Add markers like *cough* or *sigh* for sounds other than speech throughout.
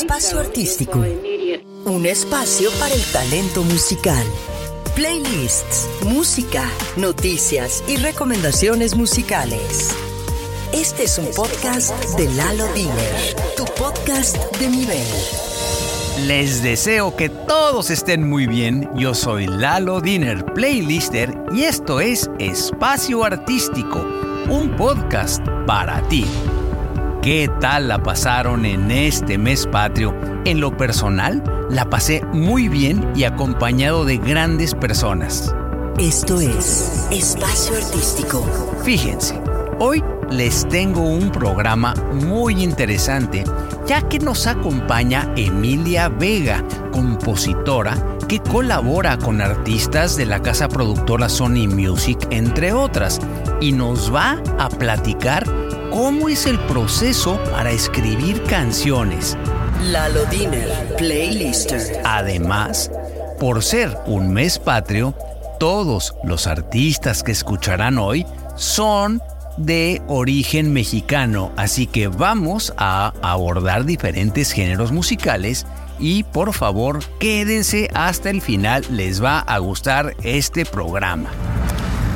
Espacio Artístico. Un espacio para el talento musical. Playlists, música, noticias y recomendaciones musicales. Este es un podcast de Lalo Diner, tu podcast de nivel. Les deseo que todos estén muy bien. Yo soy Lalo Diner, playlister, y esto es Espacio Artístico, un podcast para ti. ¿Qué tal la pasaron en este mes patrio? En lo personal, la pasé muy bien y acompañado de grandes personas. Esto es Espacio Artístico. Fíjense, hoy les tengo un programa muy interesante, ya que nos acompaña Emilia Vega, compositora que colabora con artistas de la casa productora Sony Music, entre otras, y nos va a platicar cómo es el proceso para escribir canciones. Lalo Diner, playlister. Además, por ser un mes patrio, todos los artistas que escucharán hoy son de origen mexicano, así que vamos a abordar diferentes géneros musicales y por favor quédense hasta el final, les va a gustar este programa.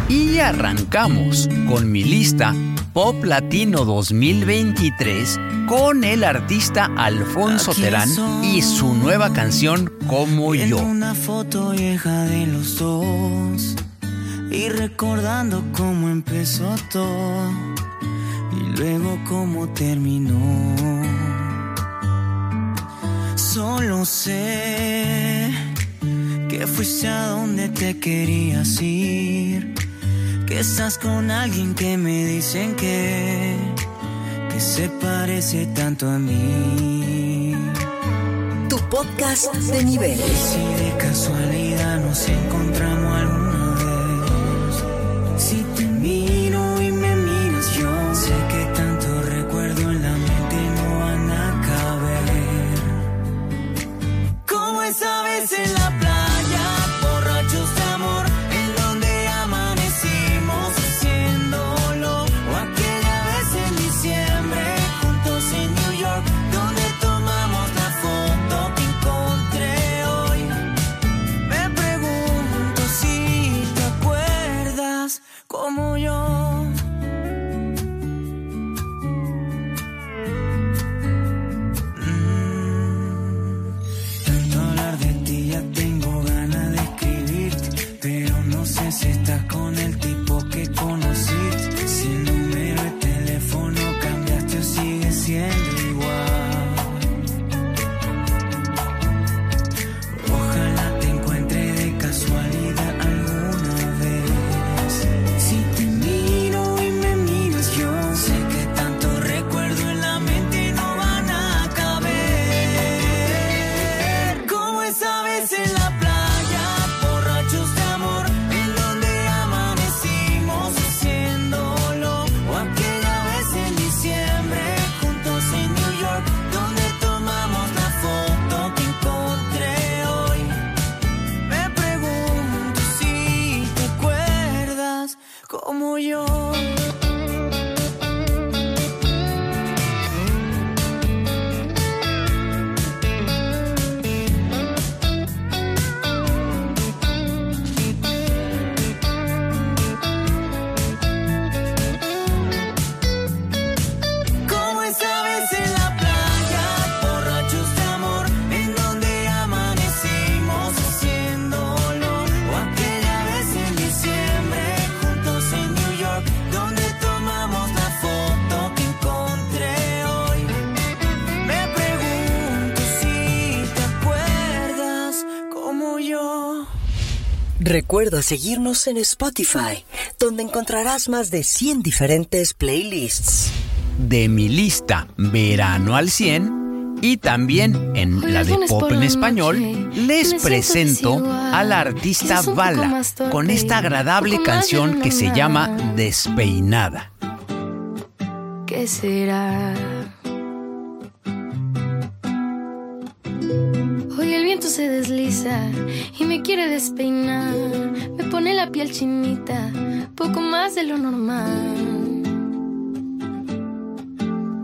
Y arrancamos con mi lista Pop Latino 2023 con el artista Alfonso Terán y su nueva canción Como yo. Una foto vieja de los dos y recordando cómo empezó todo y luego cómo terminó. Solo sé que fuiste a donde te querías ir que estás con alguien que me dicen que, que se parece tanto a mí. Tu podcast de nivel. Si de casualidad nos encontramos alguna Recuerda seguirnos en Spotify, donde encontrarás más de 100 diferentes playlists. de mi lista Verano al 100 y también en la de pop en español les presento a la artista Bala con esta agradable canción que se llama Despeinada. ¿Qué será? Piel chinita, poco más de lo normal.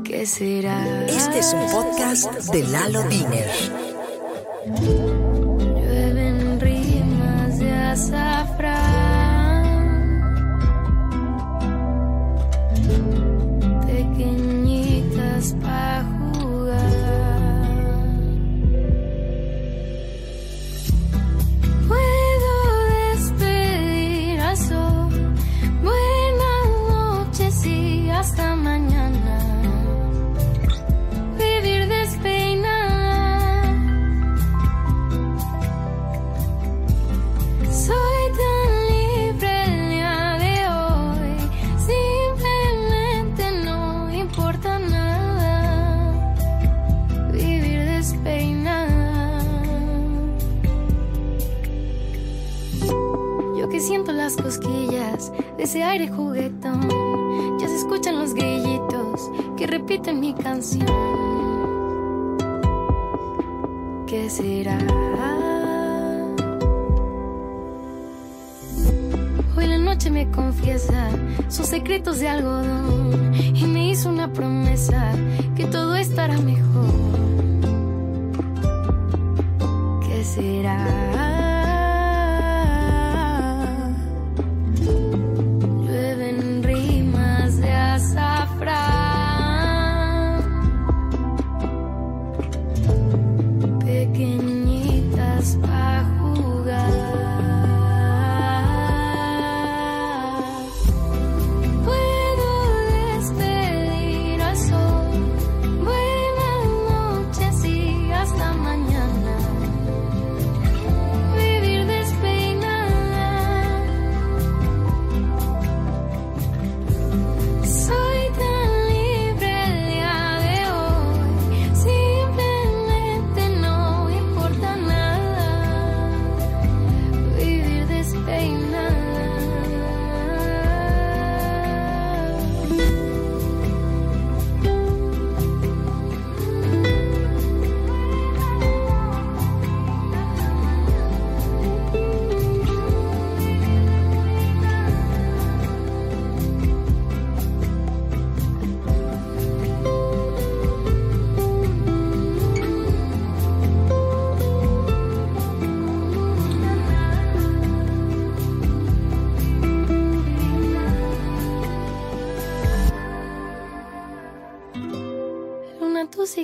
¿Qué ¿Qué será? Este es un podcast de Lalo Diner. Ese aire juguetón. Ya se escuchan los grillitos que repiten mi canción. ¿Qué será? Hoy la noche me confiesa sus secretos de algodón y me hizo una promesa que todo estará mejor.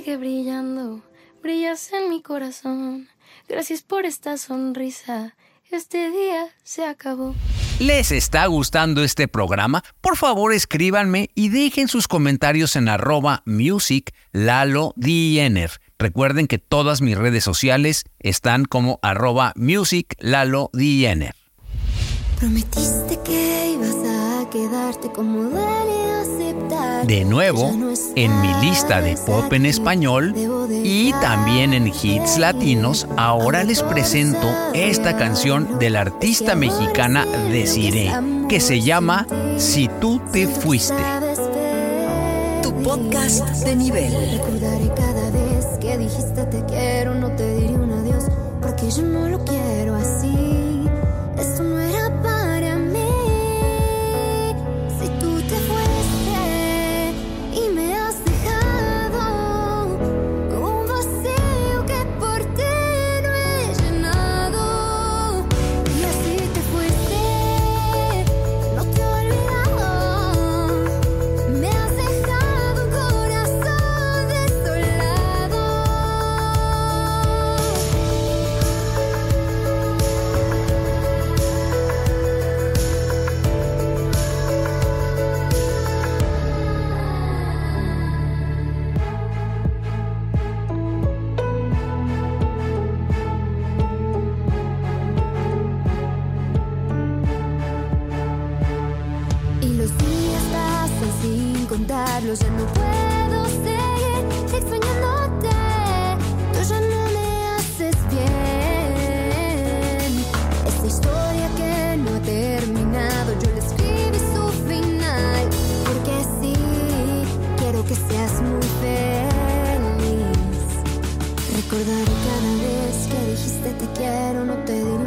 Sigue brillando, brillas en mi corazón. Gracias por esta sonrisa. Este día se acabó. ¿Les está gustando este programa? Por favor escríbanme y dejen sus comentarios en arroba music lalo DNR. Recuerden que todas mis redes sociales están como arroba music lalo DNR. Prometiste que ibas a quedarte como duele aceptar. De nuevo, en mi lista de pop en español y también en de hits latinos, ahora les presento esta canción del artista mexicana Desiree, que se llama Si tú te fuiste. Tu podcast de nivel. Recordaré cada vez que dijiste te quiero, no te diré un adiós, porque yo no lo quiero contarlos, ya no puedo seguir extrañándote. Tú ya no me haces bien. Esta historia que no ha terminado, yo le escribí su final. Porque sí, quiero que seas muy feliz. Recordaré cada vez que dijiste te quiero, no te diré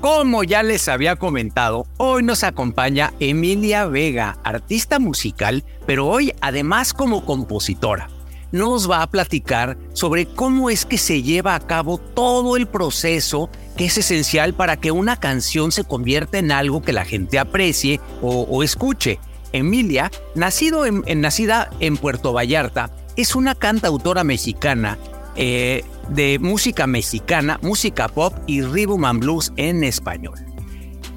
Como ya les había comentado, hoy nos acompaña Emilia Vega, artista musical, pero hoy además como compositora. Nos va a platicar sobre cómo es que se lleva a cabo todo el proceso que es esencial para que una canción se convierta en algo que la gente aprecie o, escuche. Emilia, nacida en Puerto Vallarta, es una cantautora mexicana eh, de música mexicana, música pop y rhythm and blues en español.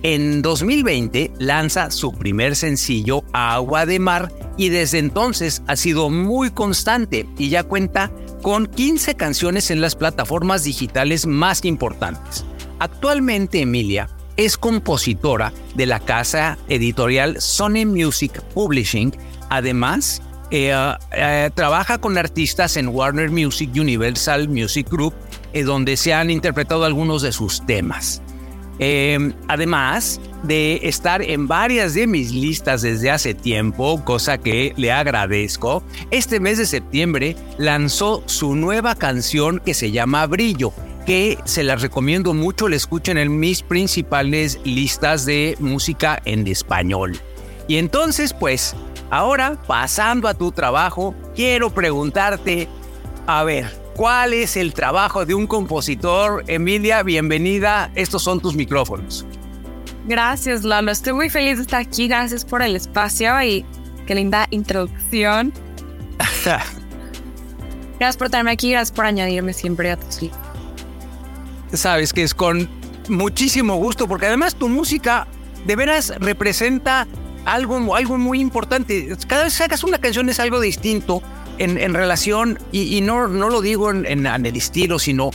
En 2020 lanza su primer sencillo Agua de Mar y desde entonces ha sido muy constante y ya cuenta con 15 canciones en las plataformas digitales más importantes. Actualmente Emilia es compositora de la casa editorial Sony Music Publishing, además eh, eh, trabaja con artistas en Warner Music Universal Music Group, eh, donde se han interpretado algunos de sus temas. además de estar en varias de mis listas desde hace tiempo, cosa que le agradezco, este mes de septiembre lanzó su nueva canción que se llama Brillo, que se las recomiendo mucho, la escuchen en mis principales listas de música en español. Y entonces, pues, Ahora, pasando a tu trabajo, quiero preguntarte, a ver, ¿cuál es el trabajo de un compositor? Emilia, bienvenida, estos son tus micrófonos. Gracias, Lalo. Estoy muy feliz de estar aquí. Gracias por el espacio y qué linda introducción. *laughs* gracias por tenerme aquí, gracias por añadirme siempre a tus Sabes que es con muchísimo gusto, porque además tu música de veras representa algo, algo muy importante. Cada vez sacas una canción es algo distinto en, relación, y, no, no lo digo en, el estilo, sino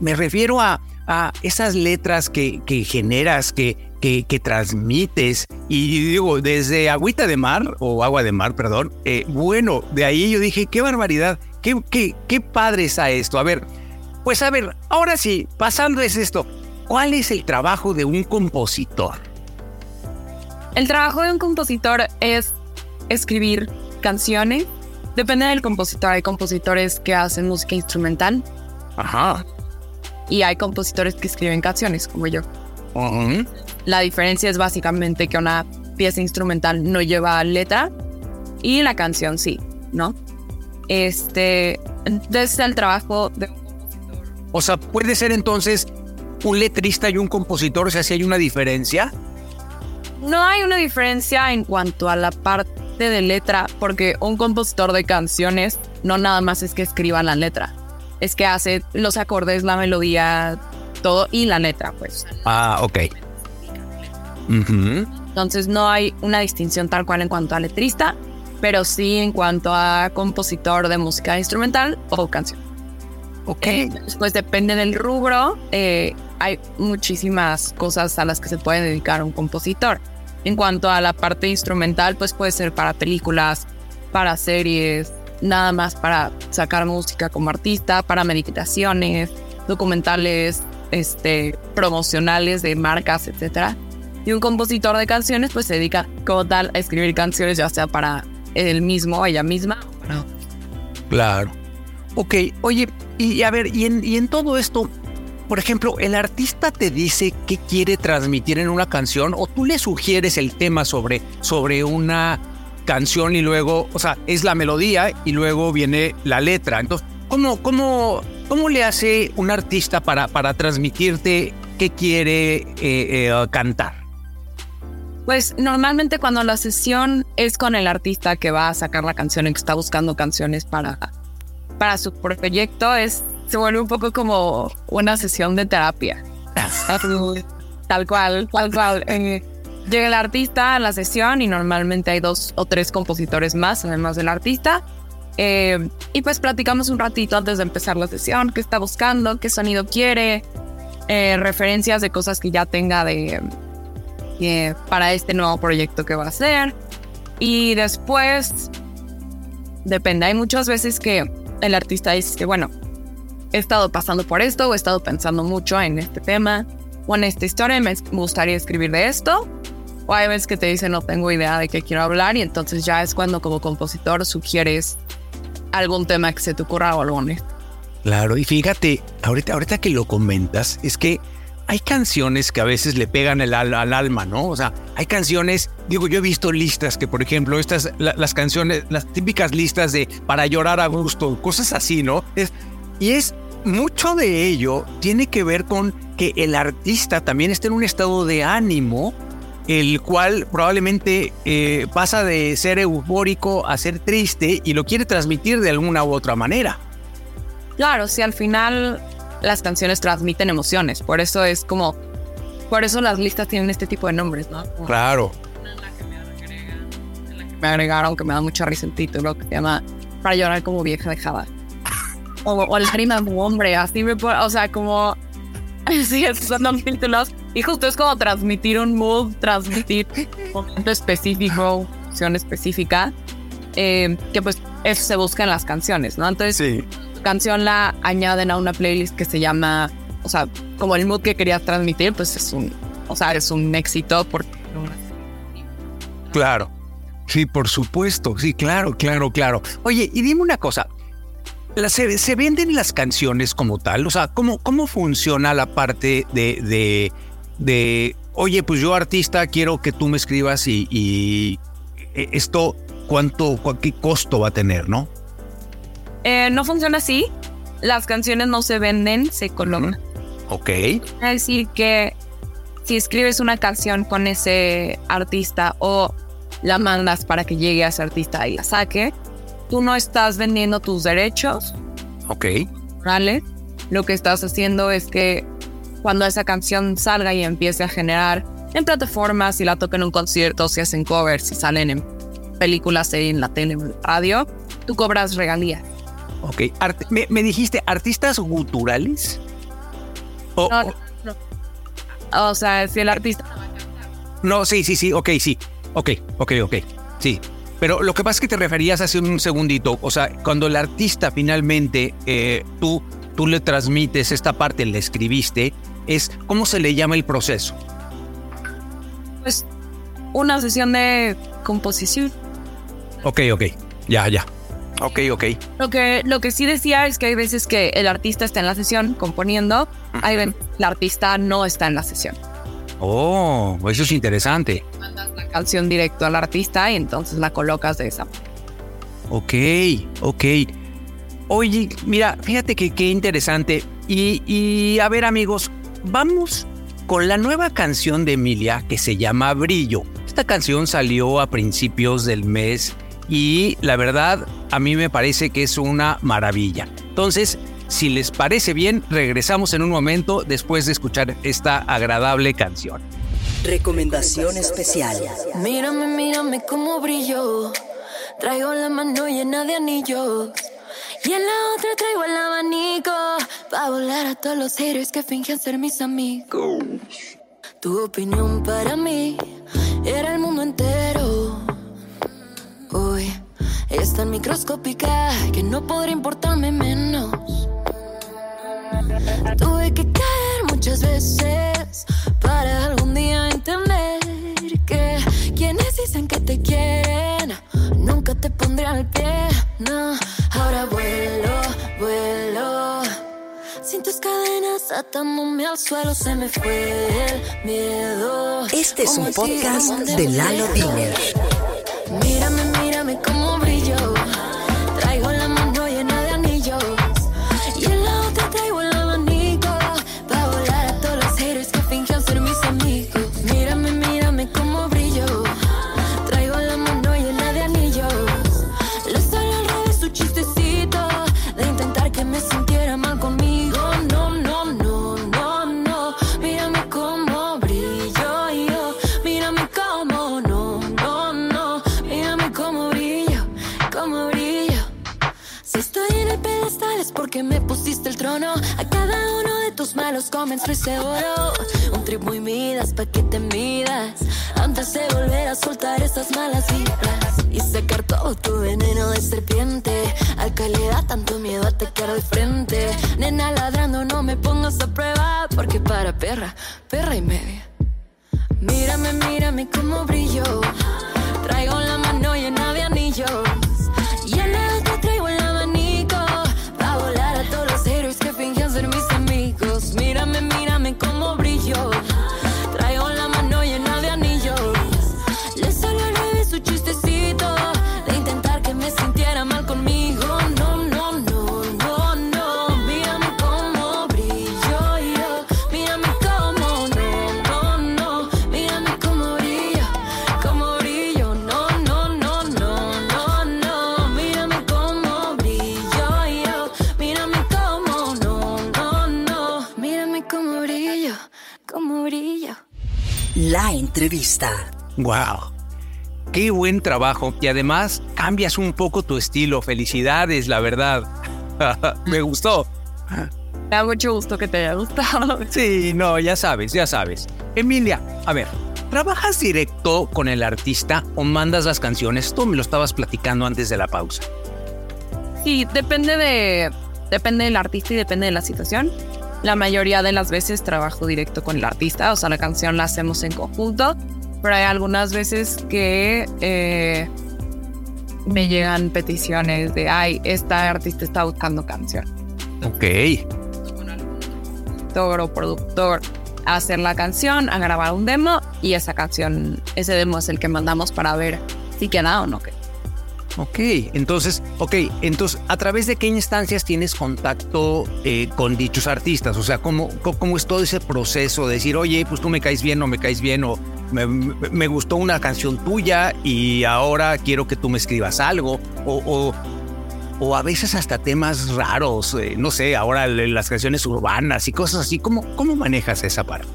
me refiero a, a esas letras que, que generas, que, que, que, transmites. Y digo, desde agüita de mar, o agua de mar, perdón, eh, bueno, de ahí yo dije, qué barbaridad, qué, qué, qué padre está esto. A ver, pues a ver, ahora sí, pasando es esto, ¿cuál es el trabajo de un compositor? El trabajo de un compositor es escribir canciones. Depende del compositor. Hay compositores que hacen música instrumental. Ajá. Y hay compositores que escriben canciones, como yo. La diferencia es básicamente que una pieza instrumental no lleva letra y la canción sí, ¿no? Este, desde el trabajo de un compositor. O sea, puede ser entonces un letrista y un compositor, o sea, si hay una diferencia. No hay una diferencia en cuanto a la parte de letra, porque un compositor de canciones no nada más es que escriba la letra, es que hace los acordes, la melodía, todo y la letra, pues. Ah, ok. Entonces no hay una distinción tal cual en cuanto a letrista, pero sí en cuanto a compositor de música instrumental o canción. Ok. pues depende del rubro. Eh, hay muchísimas cosas a las que se puede dedicar un compositor. En cuanto a la parte instrumental, pues puede ser para películas, para series, nada más para sacar música como artista, para meditaciones, documentales, este, promocionales de marcas, etc. Y un compositor de canciones, pues se dedica como tal a escribir canciones, ya sea para él mismo o ella misma. Claro. Ok, oye, y a ver, y en, y en todo esto, por ejemplo, el artista te dice qué quiere transmitir en una canción o tú le sugieres el tema sobre, sobre una canción y luego, o sea, es la melodía y luego viene la letra. Entonces, ¿cómo, cómo, cómo le hace un artista para, para transmitirte qué quiere eh, eh, cantar? Pues normalmente cuando la sesión es con el artista que va a sacar la canción y que está buscando canciones para, para su proyecto, es se vuelve un poco como una sesión de terapia. *laughs* tal cual, tal cual. Eh, llega el artista a la sesión y normalmente hay dos o tres compositores más, además del artista. Eh, y pues platicamos un ratito antes de empezar la sesión, qué está buscando, qué sonido quiere, eh, referencias de cosas que ya tenga de para este nuevo proyecto que va a hacer. Y después, depende, hay muchas veces que el artista dice que, bueno, he estado pasando por esto o he estado pensando mucho en este tema o en esta historia y me gustaría escribir de esto. O hay veces que te dicen no tengo idea de qué quiero hablar y entonces ya es cuando como compositor sugieres algún tema que se te ocurra o algo Claro, y fíjate, ahorita, ahorita que lo comentas, es que hay canciones que a veces le pegan el al, al alma, ¿no? O sea, hay canciones, digo, yo he visto listas que, por ejemplo, estas, la, las canciones, las típicas listas de para llorar a gusto, cosas así, ¿no? Es, y es mucho de ello tiene que ver con que el artista también está en un estado de ánimo, el cual probablemente eh, pasa de ser eufórico a ser triste y lo quiere transmitir de alguna u otra manera. Claro, si al final las canciones transmiten emociones, por eso es como, por eso las listas tienen este tipo de nombres, ¿no? Como Claro. en la que me agregan, en la que me agregaron, que me da mucha risa el título, que se llama Para llorar como vieja dejada. O, o lágrimas como hombre, así me o sea, como, *laughs* sí, son los títulos. Y justo es como transmitir un mood, transmitir un momento específico, emoción específica, eh, que pues eso se busca en las canciones, ¿no? Entonces, Sí. canción la añaden a una playlist que se llama, o sea, como el mood que querías transmitir, pues es un, o sea, es un éxito porque Claro. Sí, por supuesto. Sí, claro, claro, claro. Oye, y dime una cosa. ¿La- ¿Se, se venden las canciones como tal? O sea, ¿cómo, cómo funciona la parte de, de, de, oye, pues yo artista quiero que tú me escribas y, y eh, esto, ¿cuánto, cu- qué costo va a tener, no? Eh, no funciona así. Las canciones no se venden, se colocan. Ok. Quiere decir que si escribes una canción con ese artista o la mandas para que llegue a ese artista y la saque, tú no estás vendiendo tus derechos Ok. ¿vale? Lo que estás haciendo es que cuando esa canción salga y empiece a generar en plataformas, si la tocan en un concierto, si hacen covers, si salen en películas, en la tele, en radio, tú cobras regalías. Ok. Art- me, me dijiste artistas guturales? O- No, o- no. O sea, si el artista No, sí, sí, sí, ok, sí. Ok, ok, ok. Sí. Pero lo que pasa es que te referías hace un segundito, o sea, cuando el artista finalmente eh, tú, tú le transmites esta parte, le escribiste, es cómo se le llama el proceso. pues una sesión de composición. Ok, ok, ya, ya. Ok, ok. Lo que, lo que sí decía es que hay veces que el artista está en la sesión componiendo, hay veces que el artista no está en la sesión. Oh, eso es interesante. Mandas la canción directo al artista y entonces la colocas de esa manera. Ok, ok. Oye, mira, fíjate que qué interesante. Y, y a ver amigos, vamos con la nueva canción de Emilia que se llama Brillo. Esta canción salió a principios del mes y la verdad a mí me parece que es una maravilla. Entonces, si les parece bien, regresamos en un momento después de escuchar esta agradable canción. Recomendación especial. Mírame, mírame cómo brillo. Traigo la mano llena de anillos. Y en la otra traigo el abanico. Pa' volar a todos los héroes que fingen ser mis amigos. Tu opinión para mí era el mundo entero. Hoy es tan microscópica que no podrá importarme menos. Atándome al suelo se me fue el miedo. Este es un podcast de Lalo Diner. Un trip muy midas pa' que te midas. Antes de volver a soltar esas malas vibras. Trabajo y además cambias un poco tu estilo. Felicidades, la verdad. *laughs* Me gustó. Me da mucho gusto que te haya gustado. *laughs* Sí, no, ya sabes, ya sabes. Emilia, a ver, ¿trabajas directo con el artista o mandas las canciones? Tú me lo estabas platicando antes de la pausa. Sí, depende de depende del artista y depende de la situación. La mayoría de las veces trabajo directo con el artista, o sea, la canción la hacemos en conjunto, pero hay algunas veces que eh, me llegan peticiones de, ay, esta artista está buscando canción. Ok. Productor o productor a hacer la canción, a grabar un demo y esa canción, ese demo es el que mandamos para ver si queda o no queda. Ok, entonces, ok, entonces, ¿a través de qué instancias tienes contacto eh, con dichos artistas? O sea, ¿cómo, ¿cómo, es todo ese proceso de decir, oye, pues tú me caes bien o me caes bien o me, me gustó una canción tuya y ahora quiero que tú me escribas algo? O, o, o a veces hasta temas raros, eh, no sé, ahora las canciones urbanas y cosas así. ¿Cómo, cómo manejas esa parte?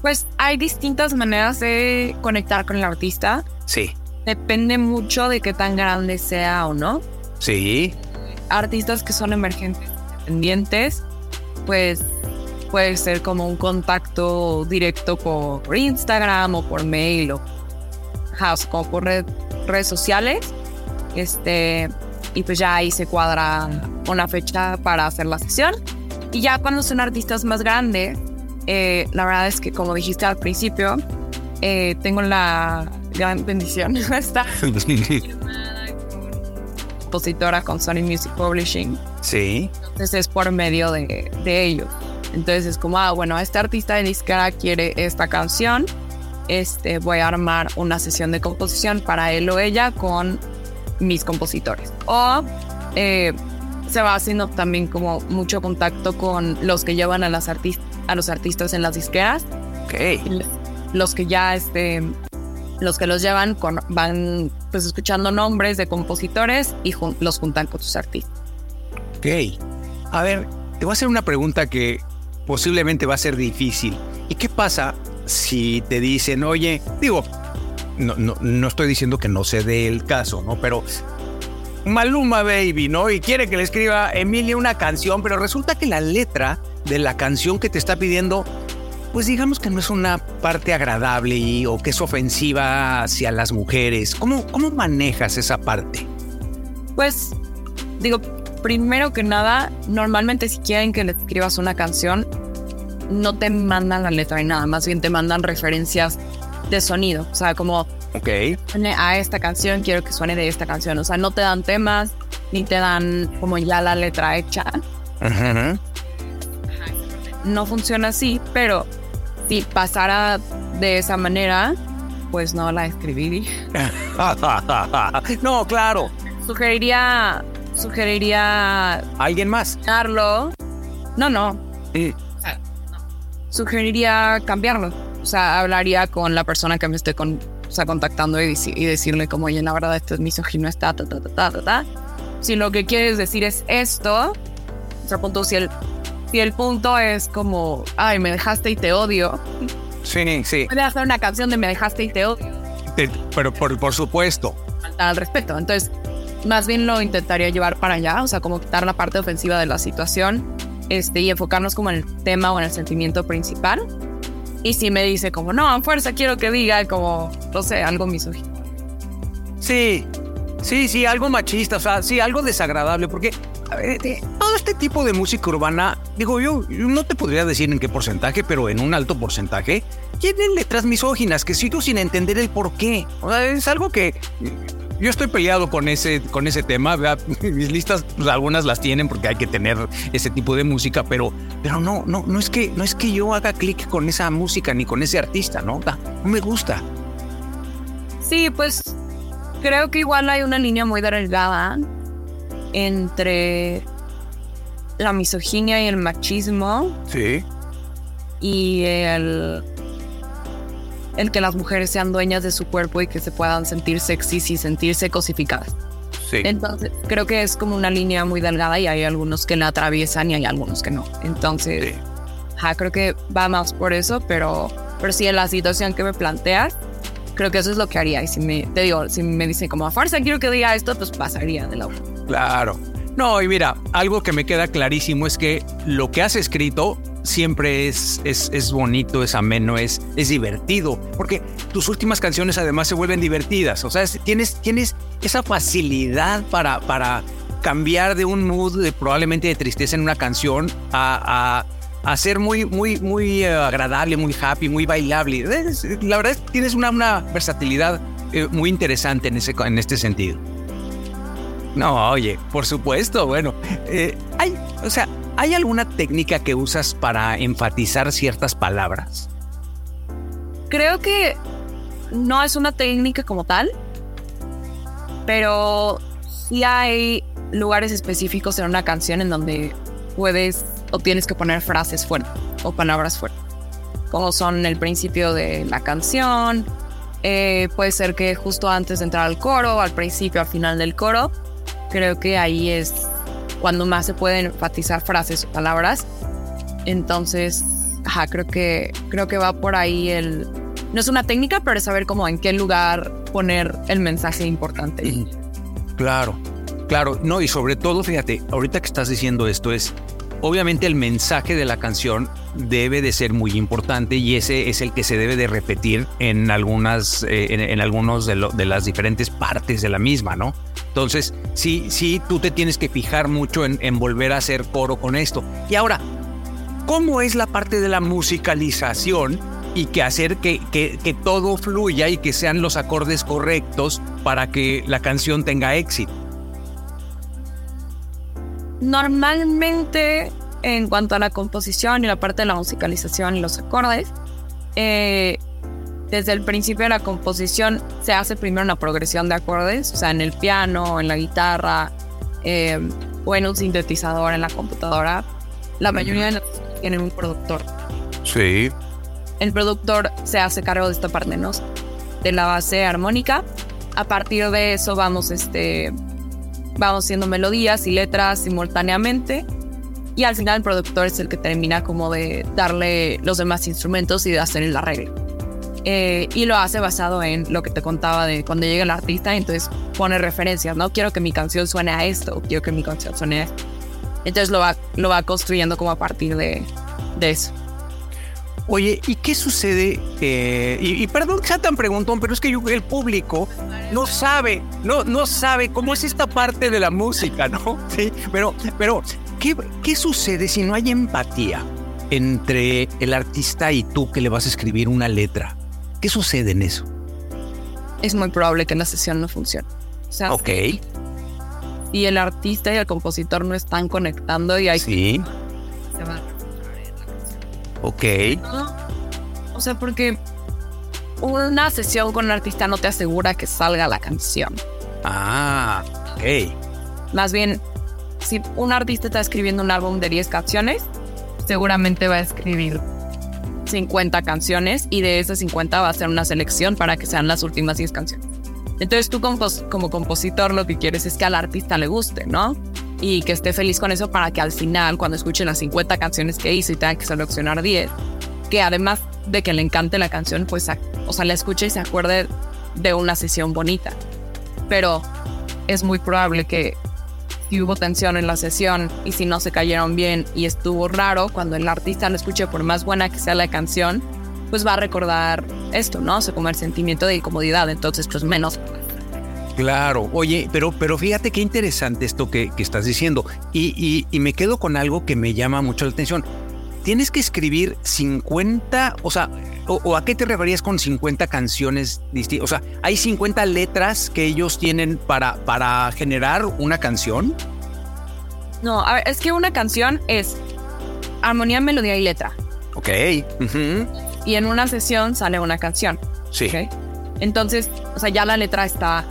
Pues hay distintas maneras de conectar con el artista. Sí. Depende mucho de qué tan grande sea o no. Sí. Artistas que son emergentes, independientes, pues puede ser como un contacto directo por Instagram o por mail o, sea, como por red- redes sociales. Este, y pues ya ahí se cuadra una fecha para hacer la sesión. Y ya cuando son artistas más grandes, eh, la verdad es que como dijiste al principio, eh, tengo la gran bendición *laughs* de estar compositora con Sony Music Publishing. sí. Entonces es por medio de, de ellos. Entonces es como, ah, bueno, este artista de disquera quiere esta canción. Este, voy a armar una sesión de composición para él o ella con mis compositores. O eh, se va haciendo también como mucho contacto con los que llevan a, las a los artistas en las disqueras Ok. los que ya este los que los llevan con, van pues escuchando nombres de compositores y los juntan con sus artistas. Ok. A ver, te voy a hacer una pregunta que posiblemente va a ser difícil. ¿Y qué pasa si te dicen, oye, digo, no, no, no estoy diciendo que no se dé el caso, ¿no? Pero Maluma Baby, ¿no? Y quiere que le escriba Emilia una canción, pero resulta que la letra de la canción que te está pidiendo, pues digamos que no es una parte agradable y, o que es ofensiva hacia las mujeres. ¿Cómo, cómo manejas esa parte? Pues digo, primero que nada, normalmente si quieren que le escribas una canción, no te mandan la letra ni nada, más bien te mandan referencias de sonido, o sea, como Ok. suene a esta canción, quiero que suene de esta canción, o sea, no te dan temas ni te dan como ya la letra hecha. No funciona así, pero si pasara de esa manera, pues no la escribí. *laughs* no, claro. Sugeriría, sugeriría ¿Alguien más? darlo. No, no. Sí. Sugeriría cambiarlo. O sea, hablaría con la persona que me esté con, o sea, contactando y, deci- y decirle como, oye, la verdad, esto es misógino, está, ta, ta, ta, ta, ta, ta. Si lo que quieres decir es esto, o sea, punto, si el, si el punto es como, ay, me dejaste y te odio, Sí, sí. puede hacer una canción de me dejaste y te odio. Te- Pero por, por supuesto. al respeto. Entonces, más bien lo intentaría llevar para allá, o sea, como quitar la parte ofensiva de la situación este, y enfocarnos como en el tema o en el sentimiento principal. Y si me dice como, no, a fuerza quiero que diga como, no sé, algo misógino. Sí, sí, sí, algo machista, o sea, sí, algo desagradable, porque a ver, de- todo este tipo de música urbana, digo yo, yo no te podría decir en qué porcentaje, pero en un alto porcentaje, tienen letras misóginas que sigo sin entender el por qué. O sea, es algo que yo estoy peleado con ese, con ese tema, ¿verdad? *laughs* mis listas, pues, algunas las tienen porque hay que tener ese tipo de música, pero, pero no, no, no es que, no es que yo haga clic con esa música ni con ese artista, ¿no? Da- No me gusta. Sí, pues creo que igual hay una línea muy delgada entre la misoginia y el machismo Sí. y el, el que las mujeres sean dueñas de su cuerpo y que se puedan sentir sexys y sentirse cosificadas. Sí. Entonces, creo que es como una línea muy delgada y hay algunos que la atraviesan y hay algunos que no. Entonces, Sí. ajá, creo que va más por eso, pero Pero sí, en la situación que me planteas, creo que eso es lo que haría. Y si me, te digo, si me dicen como a fuerza quiero que diga esto, pues pasaría de la. Claro. No, y mira, algo que me queda clarísimo es que lo que has escrito siempre es, es, es bonito, es ameno, es, es divertido, porque tus últimas canciones además se vuelven divertidas, o sea, es- tienes, tienes esa facilidad para, para cambiar de un mood de, probablemente de tristeza en una canción a, a ser muy, muy, muy eh, agradable, muy happy, muy bailable. La verdad es que tienes una, una versatilidad eh, muy interesante en, ese, en este sentido. No, oye, por supuesto, bueno, eh, hay, o sea, ¿hay alguna técnica que usas para enfatizar ciertas palabras? Creo que no es una técnica como tal, pero sí hay lugares específicos en una canción en donde puedes o tienes que poner frases fuertes o palabras fuertes, como son el principio de la canción, eh, puede ser que justo antes de entrar al coro, al principio, al final del coro, creo que ahí es cuando más se pueden enfatizar frases o palabras. Entonces, ajá, creo que, creo que va por ahí el... No es una técnica, pero es saber cómo en qué lugar poner el mensaje importante. Claro, claro, no, y sobre todo, fíjate, ahorita que estás diciendo esto es, obviamente el mensaje de la canción debe de ser muy importante y ese es el que se debe de repetir en algunas, eh, en, algunos de, las diferentes partes de la misma, ¿no? Entonces, sí, sí, tú te tienes que fijar mucho en, volver a hacer coro con esto. Y ahora, ¿cómo es la parte de la musicalización y que hacer que, que todo fluya y que sean los acordes correctos para que la canción tenga éxito? Normalmente, en cuanto a la composición y la parte de la musicalización y los acordes, eh, desde el principio de la composición se hace primero una progresión de acordes, o sea, en el piano, en la guitarra, eh, o en un sintetizador en la computadora. La mayoría de las tienen un productor. Sí. El productor se hace cargo de esta parte, ¿no? De la base armónica. A partir de eso vamos, este, vamos haciendo melodías y letras simultáneamente. Y al final el productor es el que termina como de darle los demás instrumentos y de hacer el arreglo. Eh, y lo hace basado en lo que te contaba de cuando llega el artista, entonces pone referencias, ¿no? Quiero que mi canción suene a esto, quiero que mi canción suene a esto. Entonces lo va, lo va construyendo como a partir de, de eso. Oye, ¿y qué sucede? Eh, y, y perdón que sea tan preguntón, pero es que yo- el público no sabe, no, no sabe cómo es esta parte de la música, ¿no? *laughs* Sí, pero, pero ¿qué, ¿qué sucede si no hay empatía entre el artista y tú que le vas a escribir una letra? ¿Qué sucede en eso? Es muy probable que la sesión no funcione. O sea, Ok, y el artista y el compositor no están conectando y ahí sí, va. Ok, ¿no? O sea, porque una sesión con un artista no te asegura que salga la canción. ah, ok, Más bien, si un artista está escribiendo un álbum de 10 canciones, seguramente va a escribir 50 canciones y de esas 50 va a hacer una selección para que sean las últimas 10 canciones. Entonces tú compos- como compositor lo que quieres es que al artista le guste, ¿no? Y que esté feliz con eso para que al final, cuando escuche las 50 canciones que hizo y tenga que seleccionar 10, que además de que le encante la canción, pues, o sea, la escuche y se acuerde de una sesión bonita. Pero es muy probable que si hubo tensión en la sesión y si no se cayeron bien y estuvo raro, cuando el artista lo escuche, por más buena que sea la canción, pues va a recordar esto, ¿no? O sea, el sentimiento de incomodidad, entonces pues menos. Claro, oye, pero, pero fíjate qué interesante esto que, que estás diciendo. Y, y- y me quedo con algo que me llama mucho la atención. Tienes que escribir 50, o sea, o, o a qué te referías con 50 canciones distintas? O sea, ¿hay 50 letras que ellos tienen para, para generar una canción? No, a ver, es que una canción es armonía, melodía y letra. Ok. Y en una sesión sale una canción. Sí. Entonces, o sea, ya la letra está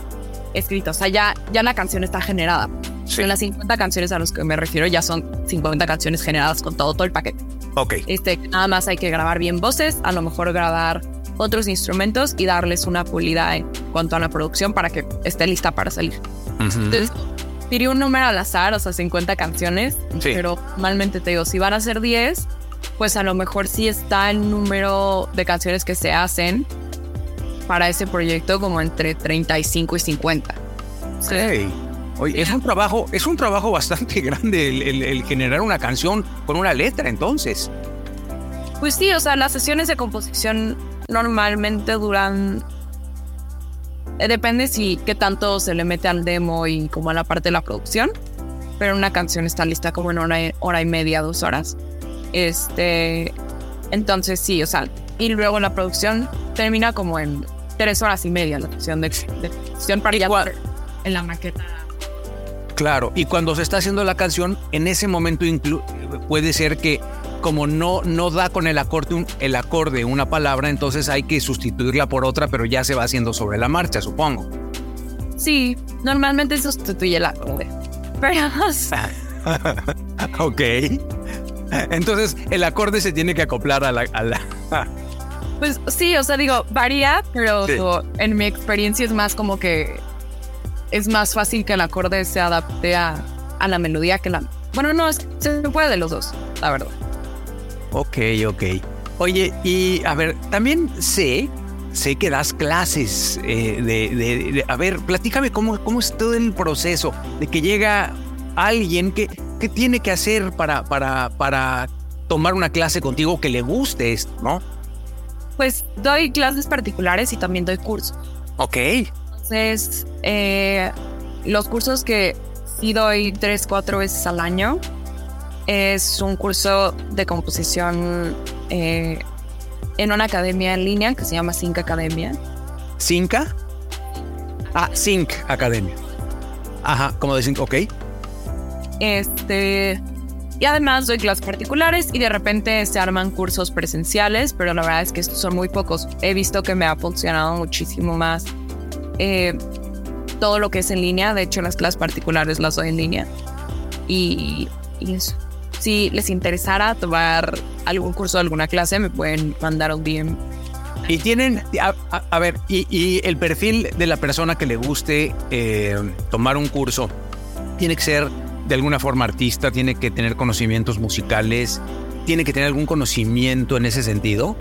escrita, o sea, ya, ya la canción está generada. Sí. En las 50 canciones a las que me refiero ya son 50 canciones generadas con todo, todo el paquete. Ok. Este, nada más hay que grabar bien voces, a lo mejor grabar otros instrumentos y darles una pulida en cuanto a la producción para que esté lista para salir. ujú, Entonces, tiré un número al azar, o sea, 50 canciones, Sí. pero normalmente te digo, si van a ser 10, pues a lo mejor sí está el número de canciones que se hacen para ese proyecto como entre 35 y 50. Sí. Oye, es un trabajo, es un trabajo bastante *laughs* grande el, el- el generar una canción con una letra, entonces. Pues sí, o sea, las sesiones de composición normalmente duran. eh, depende si qué tanto se le mete al demo y como a la parte de la producción. Pero una canción está lista como en hora, hora y media, dos horas. Este. Entonces sí, o sea, y luego la producción termina como en tres horas y media la sesión de, de producción para en la maqueta. Claro, y cuando se está haciendo la canción, en ese momento puede ser que como no, no da con el acorde, un- el acorde una palabra, entonces hay que sustituirla por otra, pero ya se va haciendo sobre la marcha, supongo. Sí, normalmente sustituye el acorde. Pero *laughs* *laughs* ok. Entonces el acorde se tiene que acoplar a la... a la- Pues sí, o sea, digo, varía, pero Sí. en mi experiencia es más como que es más fácil que el acorde se adapte a, a la melodía que la... Bueno, no, es, se puede de los dos, la verdad. ok, ok. Oye, y a ver, también sé, sé que das clases eh, de, de- de- A ver, platícame cómo, cómo es todo el proceso de que llega alguien que, que tiene que hacer para, para, para tomar una clase contigo que le guste esto, ¿no? Pues doy clases particulares y también doy cursos. Ok. Entonces, eh, los cursos que sí doy tres, cuatro veces al año es un curso de composición eh, en una academia en línea que se llama Sync Academia. ¿Cinca? Ah, Sync Academia. Ajá, como de Sync, ok. Este. Y además doy clases particulares y de repente se arman cursos presenciales, pero la verdad es que estos son muy pocos. He visto que me ha funcionado muchísimo más eh, todo lo que es en línea. De hecho, las clases particulares las doy en línea. Y, y eso. Si les interesara tomar algún curso, alguna clase, me pueden mandar un DM. Y tienen, a, a- a ver, y, y el perfil de la persona que le guste eh, tomar un curso tiene que ser de alguna forma artista, tiene que tener conocimientos musicales, tiene que tener algún conocimiento en ese sentido.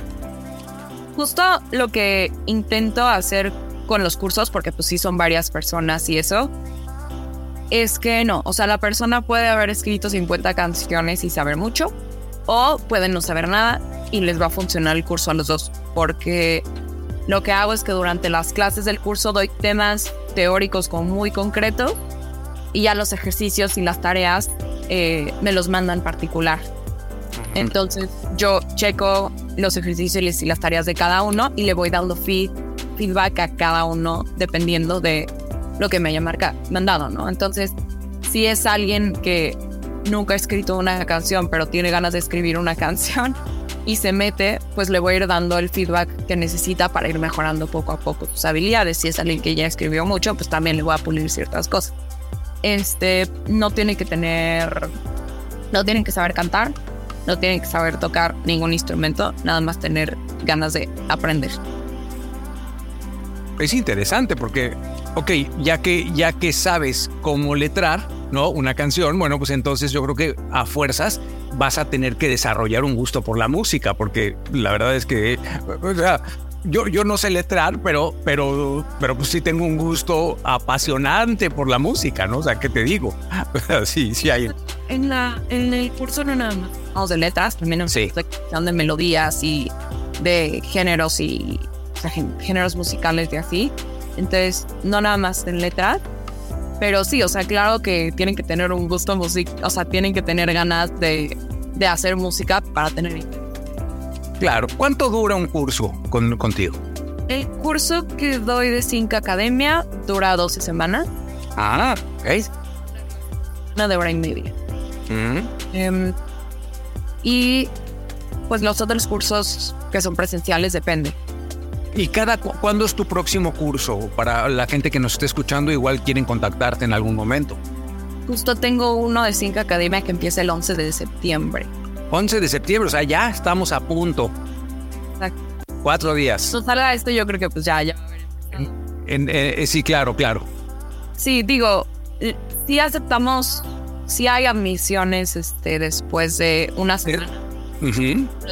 Justo lo que intento hacer con los cursos, porque pues sí son varias personas y eso, es que no, o sea, la persona puede haber escrito 50 canciones y saber mucho, o pueden no saber nada y les va a funcionar el curso a los dos, porque lo que hago es que durante las clases del curso doy temas teóricos como muy concretos y ya los ejercicios y las tareas eh, me los mandan particular. Entonces yo checo los ejercicios y las tareas de cada uno y le voy dando feed- feedback a cada uno dependiendo de lo que me haya marca- mandado, ¿no? Entonces, si es alguien que nunca ha escrito una canción, pero tiene ganas de escribir una *laughs* canción y se mete, pues le voy a ir dando el feedback que necesita para ir mejorando poco a poco sus habilidades. Si es alguien que ya escribió mucho, pues también le voy a pulir ciertas cosas. Este, no tiene que tener, no tienen que saber cantar, no tienen que saber tocar ningún instrumento, nada más tener ganas de aprender. Es interesante porque, ok, ya que, ya que sabes cómo letrar, ¿no? Una canción, bueno, pues entonces yo creo que a fuerzas vas a tener que desarrollar un gusto por la música, porque la verdad es que, o sea, yo, yo no sé letrar, pero, pero, pero pues sí tengo un gusto apasionante por la música, ¿no? O sea, ¿qué te digo? *laughs* sí, sí hay. En, la, en el curso no nada más hablamos de letras, también Sí. de melodías y de géneros y o sea, gen- géneros musicales y así. Entonces, no nada más en letras, pero sí, o sea, claro que tienen que tener un gusto music, o sea, tienen que tener ganas de, de hacer música para tener Claro. ¿Cuánto dura un curso con, contigo? El curso que doy de Sync Academia dura 12 semanas, Ah, ok. una de hora y media. Mm. Em, y pues los otros cursos que son presenciales depende. ¿Y cada cu- cuándo es tu próximo curso? Para la gente que nos esté escuchando, igual quieren contactarte en algún momento. Justo tengo uno de Sync Academia que empieza el 11 de septiembre. 11 de septiembre, o sea, ya estamos a punto. Exacto. Cuatro días. Cuando salga esto yo creo que pues ya, ya va a haber. En- eh, sí, claro, claro. Sí, digo, eh, sí aceptamos, sí hay admisiones este, después de una semana.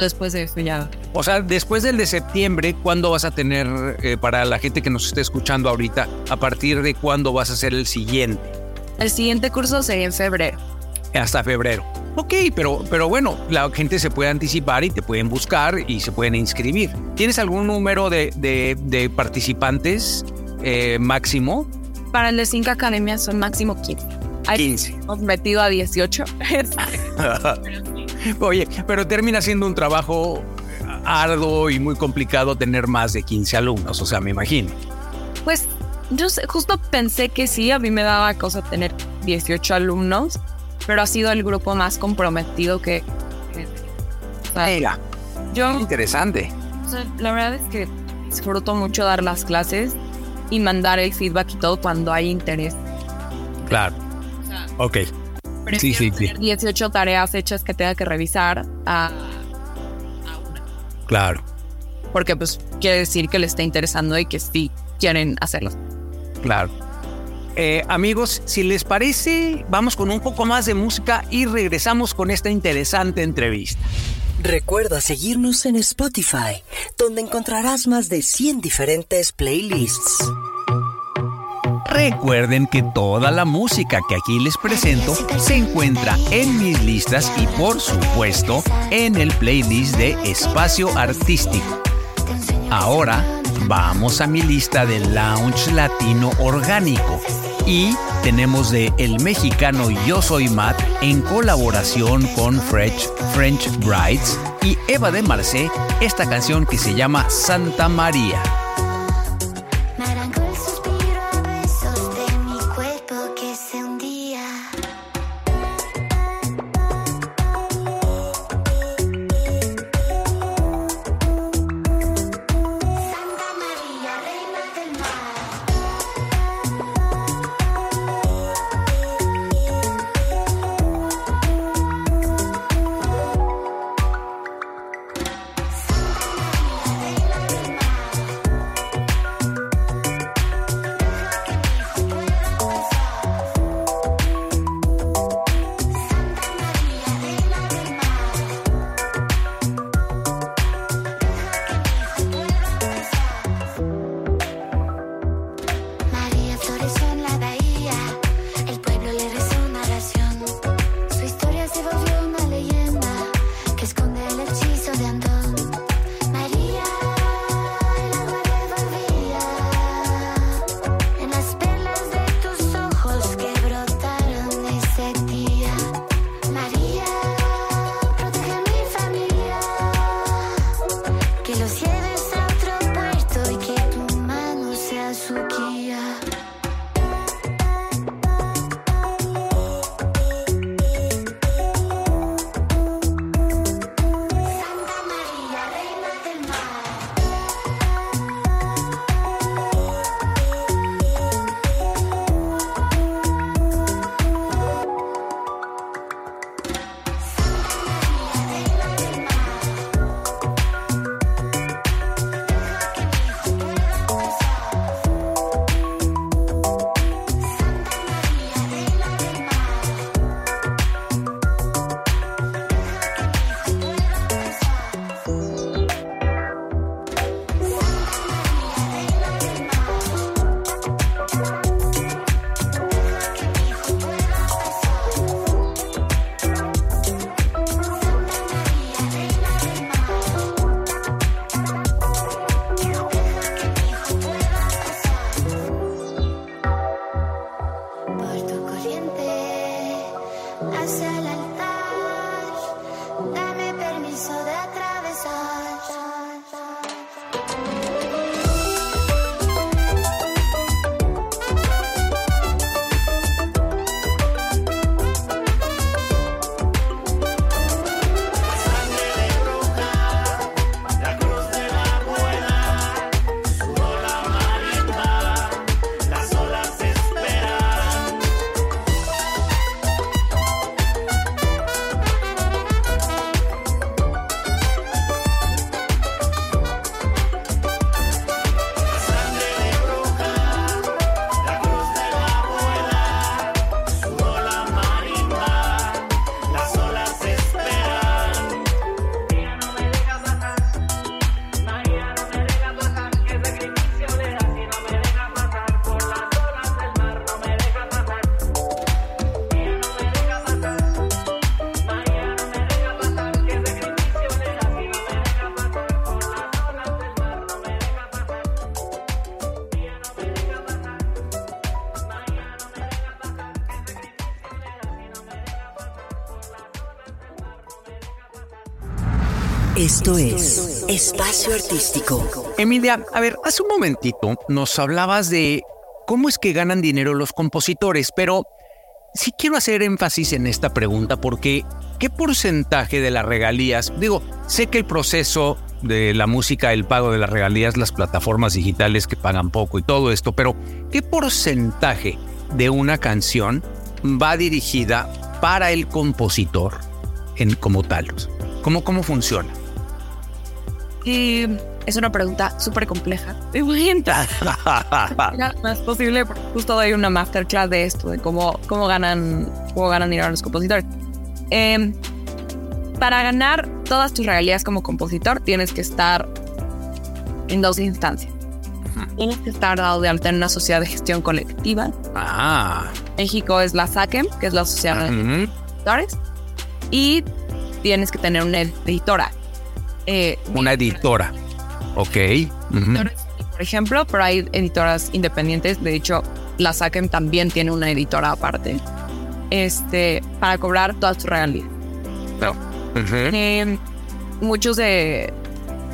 Después de eso ya. O sea, después del de septiembre, ¿cuándo vas a tener, eh, para la gente que nos esté escuchando ahorita, a partir de cuándo vas a hacer el siguiente? El siguiente curso sería en febrero. Hasta febrero. Ok, pero, pero bueno, la gente se puede anticipar y te pueden buscar y se pueden inscribir. ¿Tienes algún número de, de, de participantes eh, máximo? Para el de 5 academias son máximo 15. Hay 15. Hemos metido a 18. *laughs* Oye, pero termina siendo un trabajo arduo y muy complicado tener más de 15 alumnos, o sea, me imagino. pues yo justo pensé que sí, a mí me daba cosa tener 18 alumnos, pero ha sido el grupo más comprometido que... que- o sea, Mira, yo, interesante. o sea, la verdad es que disfruto mucho dar las clases y mandar el feedback y todo cuando hay interés. Claro. Ok. Prefiero sí, sí. tener 18 tareas hechas que tenga que revisar a- Claro. porque pues quiere decir que le está interesando y que sí quieren hacerlo. Claro. Eh, amigos, si les parece, vamos con un poco más de música y regresamos con esta interesante entrevista. Recuerda seguirnos en Spotify, donde encontrarás más de 100 diferentes playlists. Recuerden que toda la música que aquí les presento se encuentra en mis listas y por supuesto en el playlist de Espacio Artístico. Ahora vamos a mi lista de lounge latino orgánico y tenemos de el mexicano Yo Soy Matt en colaboración con French, French Brides y Eva de Marcé esta canción que se llama Santa María. Esto es Espacio Artístico. Emilia, a ver, hace un momentito nos hablabas de cómo es que ganan dinero los compositores, pero sí quiero hacer énfasis en esta pregunta porque ¿qué porcentaje de las regalías? Digo, sé que el proceso de la música, el pago de las regalías, las plataformas digitales que pagan poco y todo esto, pero ¿qué porcentaje de una canción va dirigida para el compositor en, como tal? ¿Cómo, cómo funciona? Y es una pregunta súper compleja. Me voy *laughs* a entrar lo más posible, porque justo doy una masterclass de esto, de cómo, cómo ganan cómo ganan dinero los compositores. Em, para ganar todas tus regalías como compositor, tienes que estar en dos instancias. Tienes que estar dado de alta en una sociedad de gestión colectiva. Ah. México es la SACEM, que es la Sociedad de Ujú. Editores. Y tienes que tener una editora. Eh, Una editora. Ok. Por ejemplo, pero hay editoras independientes. De hecho, la SACEM también tiene una editora aparte. Este, para cobrar todas tus regalías. Ujú. Eh, muchos de,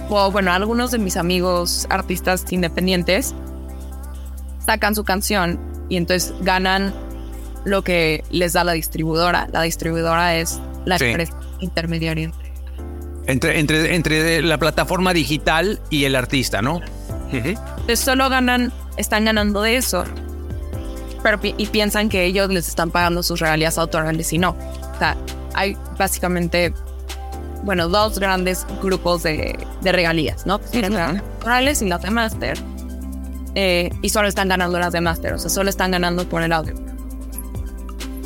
o bueno, algunos de mis amigos artistas independientes sacan su canción y entonces ganan lo que les da la distribuidora. La distribuidora es la Sí. empresa intermediaria. Entre, entre, entre la plataforma digital y el artista, ¿no? Entonces solo ganan, están ganando de eso. Pero pi- y piensan que ellos les están pagando sus regalías autorales y no. O sea, hay básicamente, bueno, dos grandes grupos de, de regalías, ¿no? Las autorales y las de máster. Eh, y solo están ganando las de máster, o sea, solo están ganando por el audio.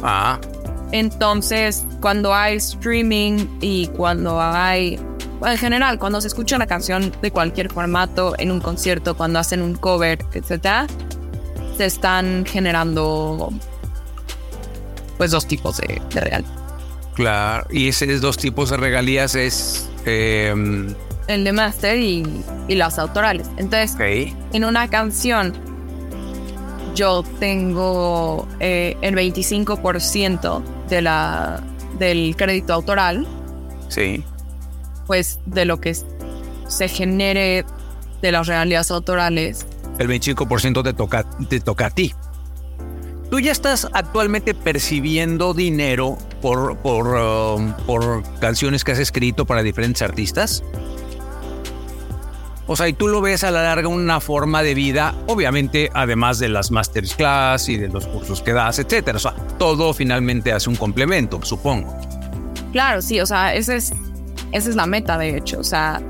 Ah, Entonces, cuando hay streaming y cuando hay, en general, cuando se escucha la canción de cualquier formato en un concierto, cuando hacen un cover, etcétera, se están generando pues dos tipos de, de real. claro. Y esos dos tipos de regalías es... eh, El de master y, y las autorales. Entonces, en una canción yo tengo eh, el 25% de la, del crédito autoral. Sí. pues de lo que se genere de las regalías autorales. El 25% te toca, te toca a ti. ¿Tú ya estás actualmente percibiendo dinero por, por, um, por canciones que has escrito para diferentes artistas? O sea, y tú lo ves a la larga una forma de vida, obviamente, además de las masterclass y de los cursos que das, etcétera. O sea, todo finalmente hace un complemento, supongo. Claro, sí, o sea, ese es, esa es la meta, de hecho. O sea,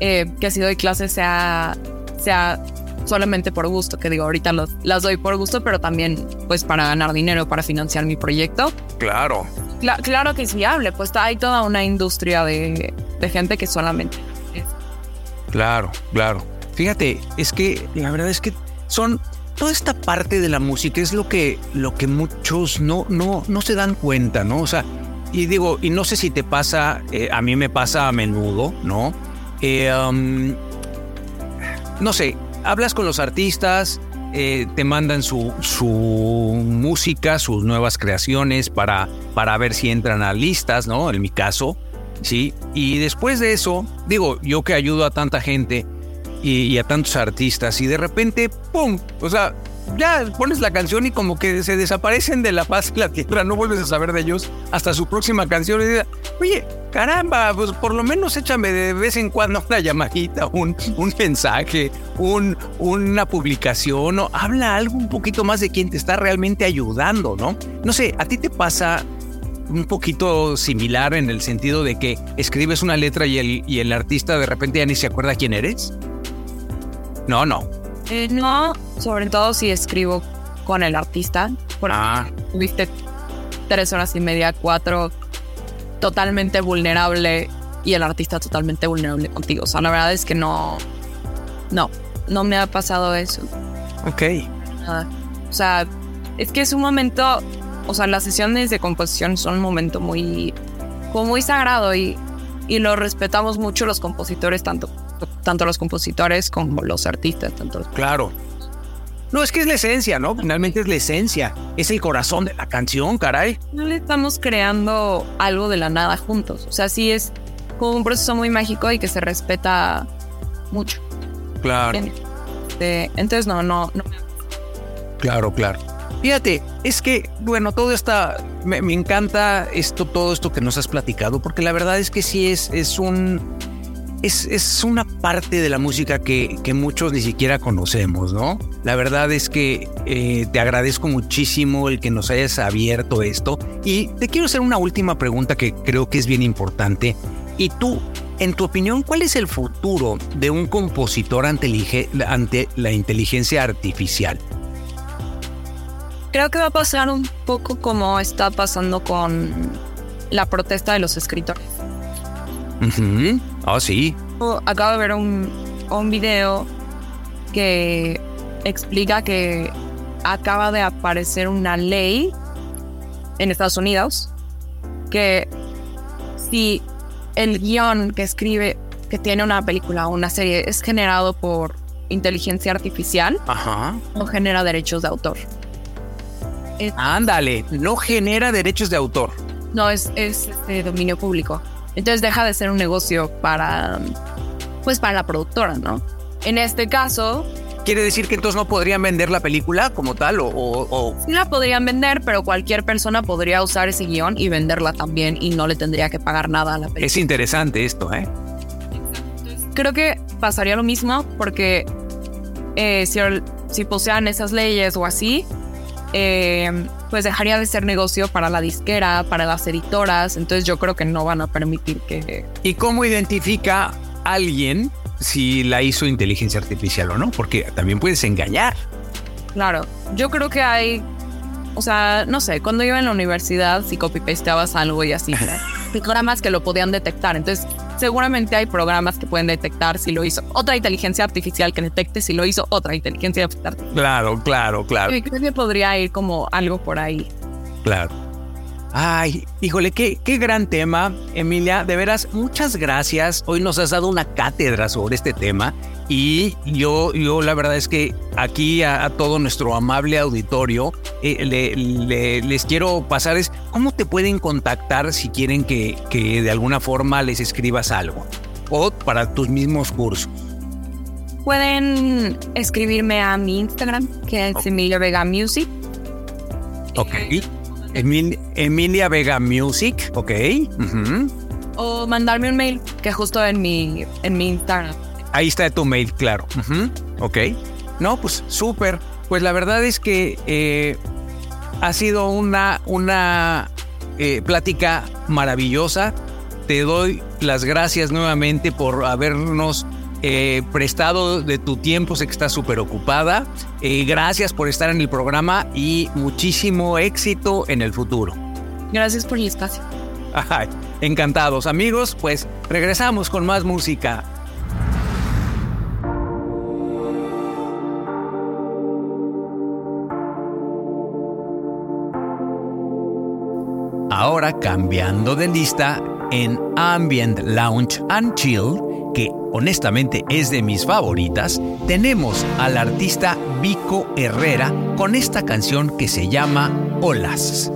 eh, que si doy clases sea, sea solamente por gusto, que digo, ahorita los- las doy por gusto, pero también pues para ganar dinero, para financiar mi proyecto. Claro. Cla- claro que es viable, pues hay toda una industria de, de gente que solamente... Claro, claro. Fíjate, es que la verdad es que son toda esta parte de la música es lo que lo que muchos no no no se dan cuenta, ¿no? O sea, y digo, y no sé si te pasa, eh, a mí me pasa a menudo, ¿no? Eh, um, no sé, hablas con los artistas, eh, te mandan su, su música, sus nuevas creaciones para, para ver si entran a listas, ¿no? En mi caso, ¿sí? Y después de eso, digo, yo que ayudo a tanta gente y, a tantos artistas, y de repente, ¡pum! O sea, ya pones la canción y como que se desaparecen de la paz de la tierra, no vuelves a saber de ellos hasta su próxima canción y dices, oye, caramba, pues por lo menos échame de vez en cuando una llamadita, un, un mensaje, un, una publicación, o habla algo un poquito más de quien te está realmente ayudando, ¿no? No sé, ¿a ti te pasa un poquito similar en el sentido de que escribes una letra y el, y el artista de repente ya ni se acuerda quién eres? No, no. Eh, no, sobre todo si escribo con el artista, porque Ah, tuviste tres horas y media, cuatro, totalmente vulnerable y el artista totalmente vulnerable contigo. O sea, la verdad es que no, no, no me ha pasado eso. ok. nada. O sea, es que es un momento, o sea, las sesiones de composición son un momento muy, como muy sagrado y, y lo respetamos mucho los compositores, tanto, tanto los compositores como los artistas, tanto los- Claro. No, es que es la esencia, ¿no? Finalmente es la esencia. Es el corazón de la canción, caray. no le estamos creando algo de la nada juntos. O sea, sí es, como un proceso muy mágico y que se respeta mucho. Claro. Este, entonces, no, no, no. Claro, claro. Fíjate, es que, bueno, todo está, me, me encanta esto, todo esto que nos has platicado, porque la verdad es que sí es, es un, es, es, una parte de la música que, que, muchos ni siquiera conocemos, ¿no? La verdad es que eh, te agradezco muchísimo el que nos hayas abierto esto y te quiero hacer una última pregunta que creo que es bien importante. Y tú, en tu opinión, ¿cuál es el futuro de un compositor ante, ante la inteligencia artificial? Creo que va a pasar un poco como está pasando con la protesta de los escritores. Ah, uh -huh. oh, sí. Acabo de ver un, un video que explica que acaba de aparecer una ley en Estados Unidos que si el guion que escribe, que tiene una película o una serie, es generado por inteligencia artificial, Ajá. no genera derechos de autor. Es, Ándale, no genera derechos de autor. No, es, es de dominio público. Entonces deja de ser un negocio para, pues para la productora, ¿no? En este caso... ¿Quiere decir que entonces no podrían vender la película como tal o, o, la podrían vender, pero cualquier persona podría usar ese guion y venderla también y no le tendría que pagar nada a la película. Es interesante esto, ¿eh? Creo que pasaría lo mismo porque eh, si, si posean esas leyes o así, eh, pues dejaría de ser negocio para la disquera, para las editoras, entonces yo creo que no van a permitir que... ¿Y cómo identifica alguien si la hizo inteligencia artificial o no? Porque también puedes engañar. Claro, yo creo que hay, o sea, no sé, cuando iba en la universidad si copy-pasteabas algo y así, *laughs* programas que lo podían detectar, entonces seguramente hay programas que pueden detectar si lo hizo otra inteligencia artificial que detecte si lo hizo otra inteligencia artificial. Claro, claro, claro. Y creo que podría ir como algo por ahí. Claro. Ay, híjole, qué, qué gran tema, Emilia. De veras, muchas gracias. Hoy nos has dado una cátedra sobre este tema y yo, yo la verdad es que aquí a, a todo nuestro amable auditorio eh, le, le, les quiero pasar es cómo te pueden contactar si quieren que, que de alguna forma les escribas algo o para tus mismos cursos. Pueden escribirme a mi Instagram, que es. Emilia Vega Music. Ok. Emil, Emilia Vega Music, ok. Uh -huh. O mandarme un mail, que justo en mi, en mi Instagram. Ahí está tu mail, claro. Uh -huh. Ok. No, pues súper. Pues la verdad es que eh, ha sido una, una eh, plática maravillosa. Te doy las gracias nuevamente por habernos eh, prestado de tu tiempo, sé que estás súper ocupada. Gracias por estar en el programa y muchísimo éxito en el futuro. Gracias por el espacio. Ay, encantados amigos, pues regresamos con más música. Ahora cambiando de lista en Ambient Lounge and Chill que honestamente es de mis favoritas, tenemos al artista Vico Herrera con esta canción que se llama Olas.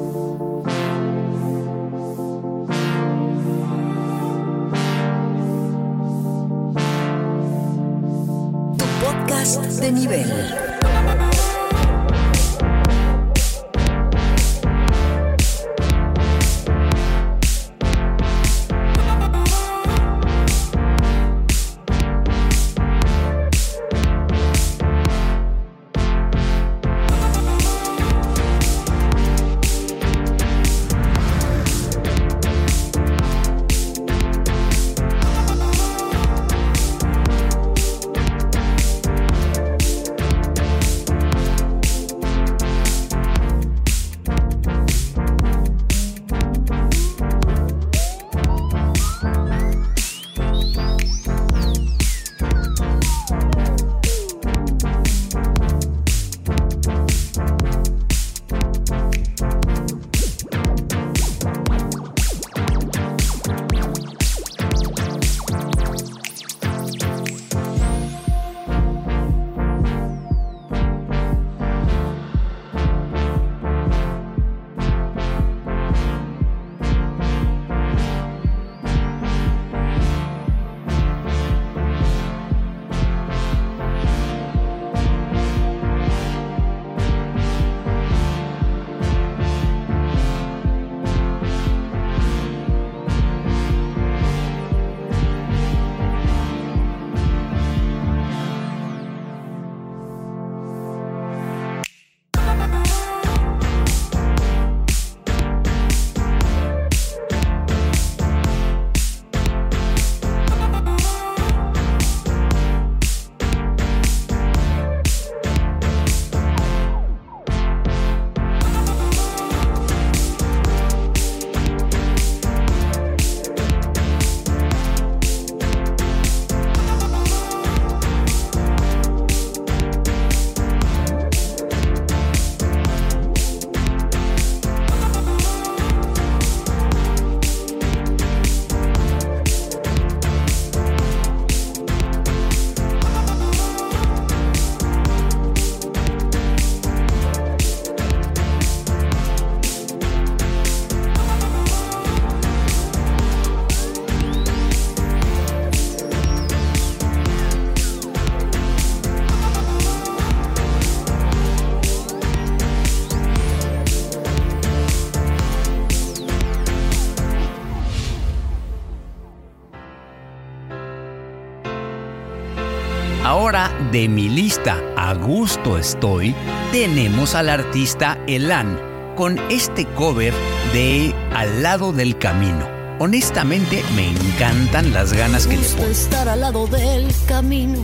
De mi lista A gusto estoy, tenemos al artista Elan con este cover de Al lado del camino. Honestamente, me encantan las ganas que le gusta pone. estar al lado del camino,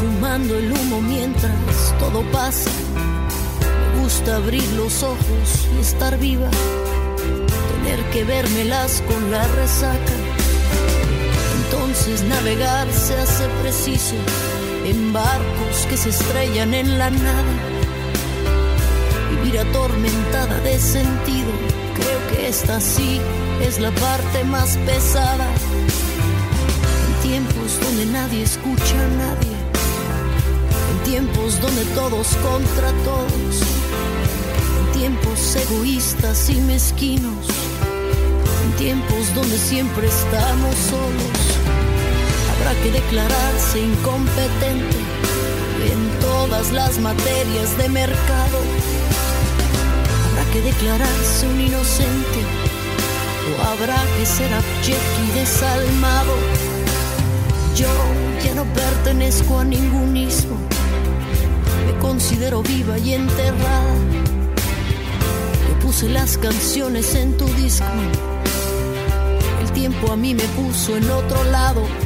fumando el humo mientras todo pasa. Me gusta abrir los ojos y estar viva, tener que vérmelas con la resaca. Entonces navegar se hace preciso en barcos que se estrellan en la nada. Vivir atormentada de sentido, creo que esta sí es la parte más pesada. En tiempos donde nadie escucha a nadie, en tiempos donde todos contra todos, en tiempos egoístas y mezquinos, en tiempos donde siempre estamos solos, habrá que declararse incompetente en todas las materias de mercado. Habrá que declararse un inocente o habrá que ser abyecto desalmado. Yo ya no pertenezco a ningún ismo, me considero viva y enterrada. Yo puse las canciones en tu disco, el tiempo a mí me puso en otro lado.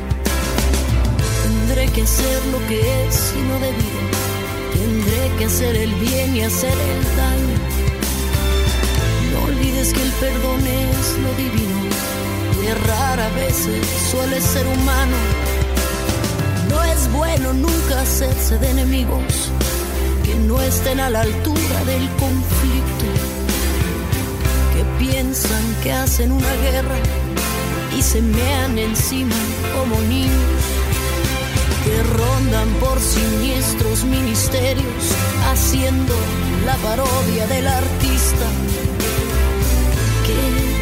Tendré que hacer lo que es y no debido, tendré que hacer el bien y hacer el daño. No olvides que el perdón es lo divino y errar a veces suele ser humano. No es bueno nunca hacerse de enemigos que no estén a la altura del conflicto, que piensan que hacen una guerra y se mean encima como niños, que rondan por siniestros ministerios haciendo la parodia del artista que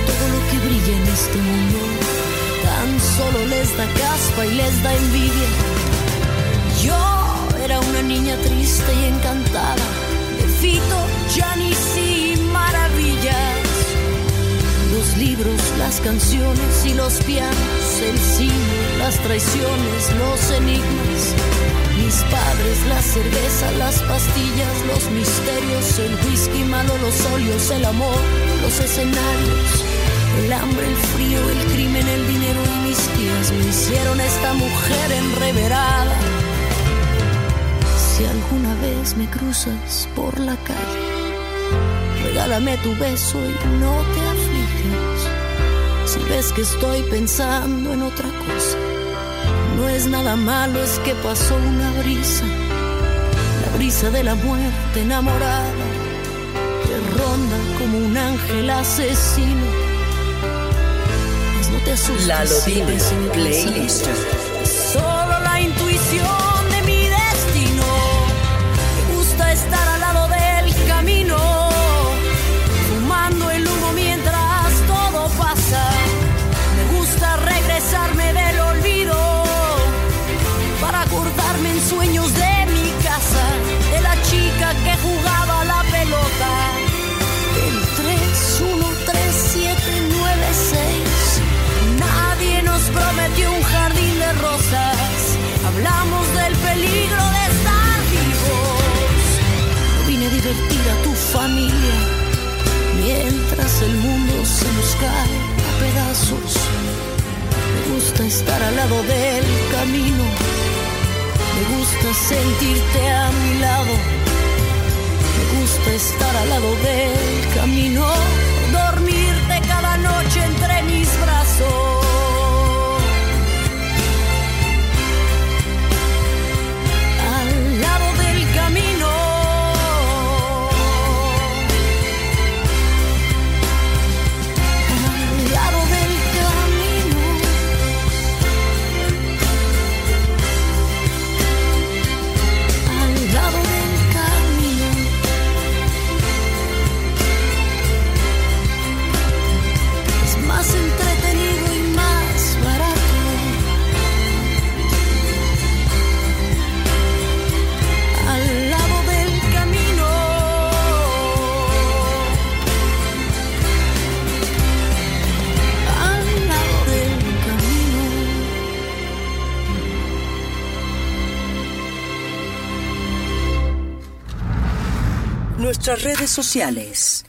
todo lo que brilla en este mundo tan solo les da caspa y les da envidia. Yo era una niña triste y encantada de Fito, Janis y maravillas. Los libros, las canciones y los pianos, el cine, las traiciones, los enigmas. Mis padres, la cerveza, las pastillas, los misterios, el whisky malo, los óleos, el amor, los escenarios, el hambre, el frío, el crimen, el dinero y mis tías me hicieron esta mujer enreverada. Si alguna vez me cruzas por la calle, regálame tu beso y no te. Si ves que estoy pensando en otra cosa, no es nada malo, es que pasó una brisa, la brisa de la muerte enamorada, que ronda como un ángel asesino. Mas no te asustes. La Playlist. Solo la intuición el mundo se nos cae a pedazos. Me gusta estar al lado del camino. Me gusta sentirte a mi lado. Me gusta estar al lado del camino, nuestras redes sociales.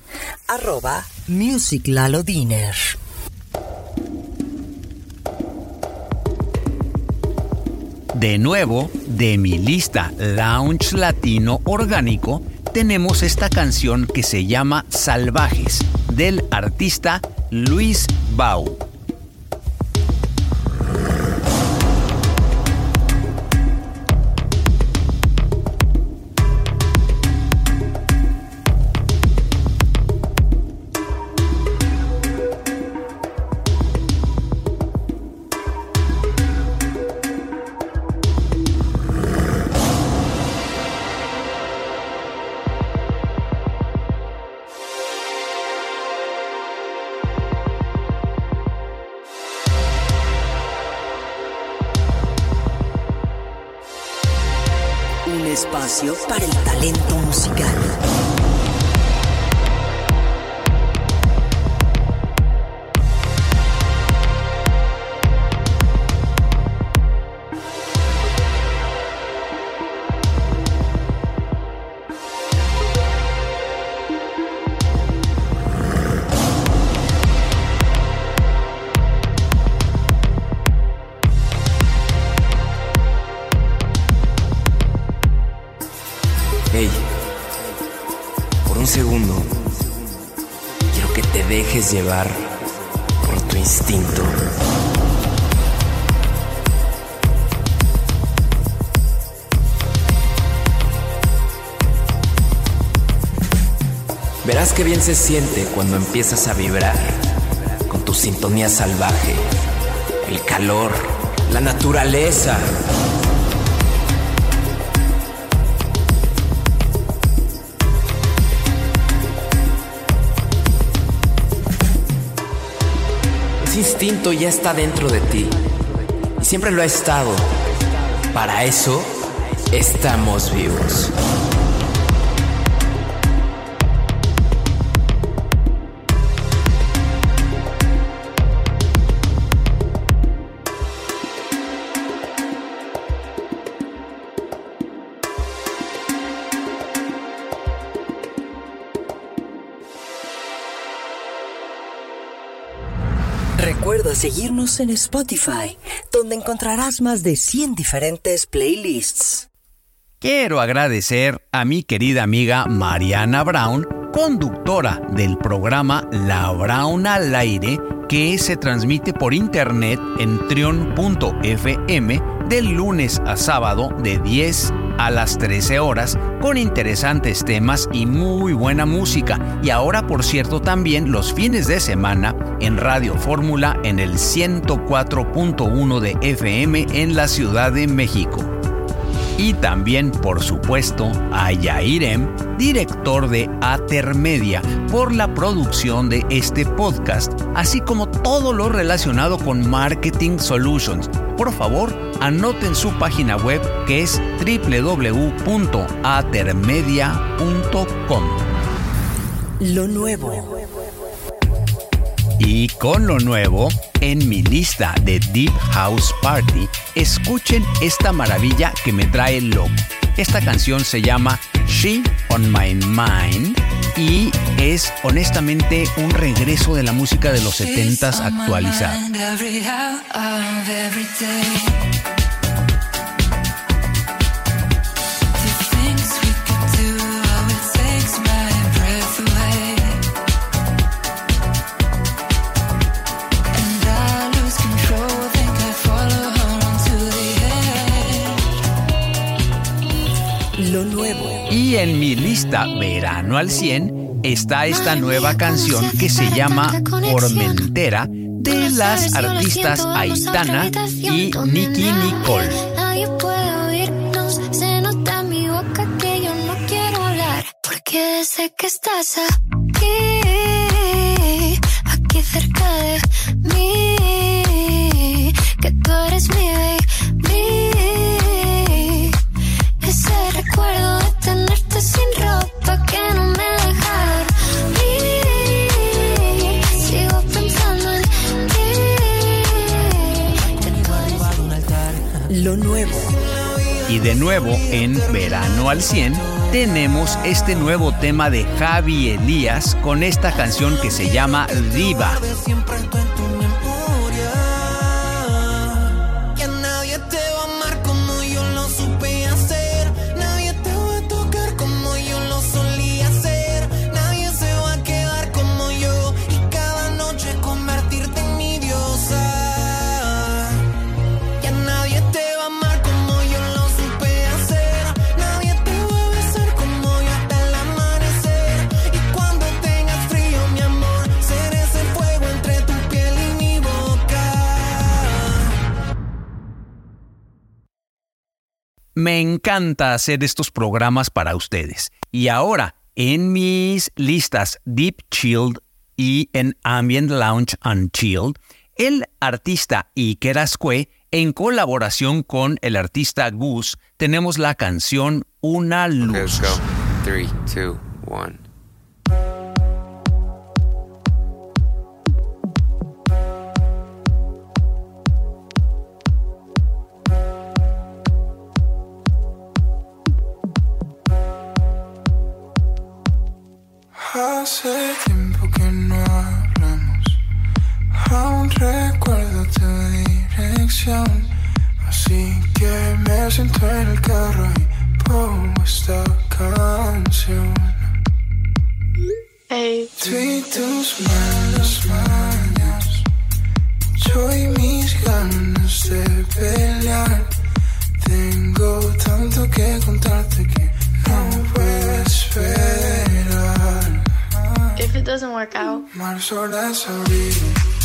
Arroba. De nuevo, de mi lista Lounge Latino Orgánico, tenemos esta canción que se llama Salvajes, del artista Luis Bau. Espacio para por tu instinto. Verás qué bien se siente cuando empiezas a vibrar con tu sintonía salvaje, el calor, la naturaleza. Instinto ya está dentro de ti y siempre lo ha estado. Para eso estamos vivos. Seguirnos en Spotify, donde encontrarás más de 100 diferentes playlists. Quiero agradecer a mi querida amiga Mariana Brown, conductora del programa La Brown al aire, que se transmite por internet en trion.fm del lunes a sábado de 10 a las 13 horas con interesantes temas y muy buena música. Y ahora, por cierto, también los fines de semana en Radio Fórmula en el 104.1 de FM en la Ciudad de México. Y también, por supuesto, a Yairem, director de Atermedia, por la producción de este podcast, así como todo lo relacionado con Marketing Solutions. Por favor, anoten su página web que es www.atermedia.com. Lo nuevo. Y con lo nuevo, en mi lista de Deep House Party, escuchen esta maravilla que me trae loco. Esta canción se llama She on My Mind y es honestamente un regreso de la música de los 70s actualizada. Lo nuevo. Y en mi lista Verano al 100 está esta nueva canción que se llama Formentera de las artistas Aitana y Nicky Nicole. Nadie puede oírnos, se nota en mi boca que yo no quiero hablar. Porque sé que estás aquí, aquí cerca de Nuevo. Y de nuevo en Verano al 100 tenemos este nuevo tema de Javi Elías con esta canción que se llama Diva. Me encanta hacer estos programas para ustedes. Y ahora, en mis listas Deep Chilled y en Ambient Lounge Unchilled, el artista Iker Ascue, en colaboración con el artista Goose, tenemos la canción Una Luz. Hace tiempo que no hablamos. Aún recuerdo tu dirección. Así que me siento en el carro y pongo esta canción. Hey. Tú y tus malas mañas. Yo y mis ganas de pelear. Tengo tanto que contarte que no puedo esperar. If it doesn't work out. Marzo las abrí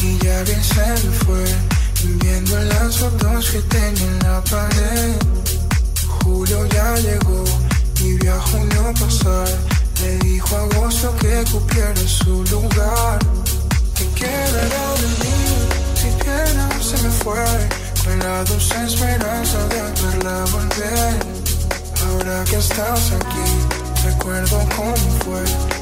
y ya bien se fue. Viendo las fotos que tenía en la pared. Julio ya llegó y vi a junio pasar. Le dijo a agosto que cupiera su lugar. ¿Qué quedará de mí si pena se me fue? Con la dulce esperanza de verla volver. Ahora que estás aquí, recuerdo cómo fue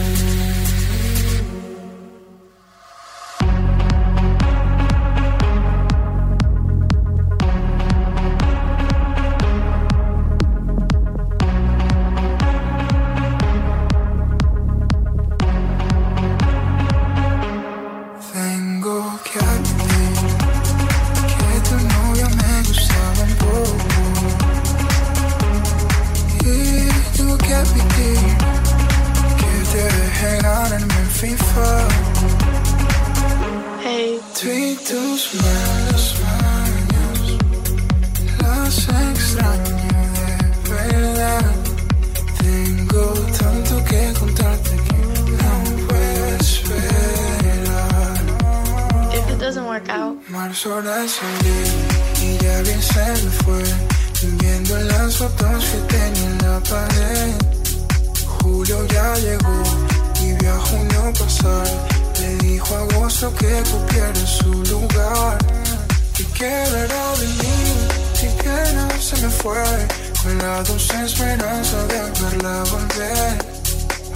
pena volver.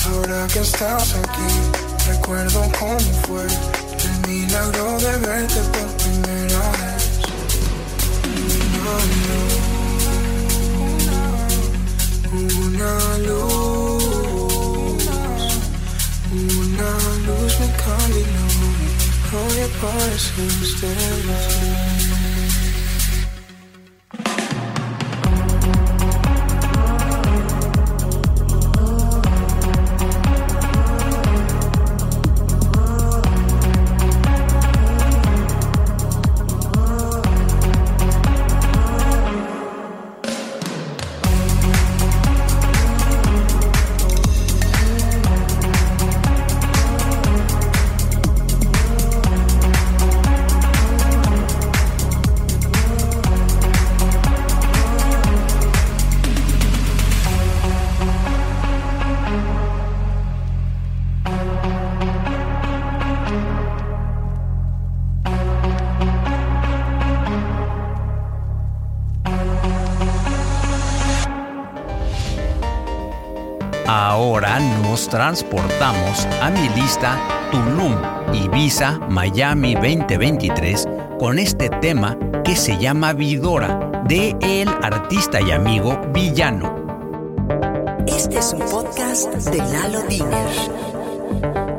Ahora que estás aquí, recuerdo cómo fue el milagro de verte por primera vez. Una luz, una luz, una luz me caminó. Hoy apareciste. Transportamos a mi lista Tulum, Ibiza, Miami 2023 con este tema que se llama Vidora de el artista y amigo Villano. Este es un podcast de Lalo Diner.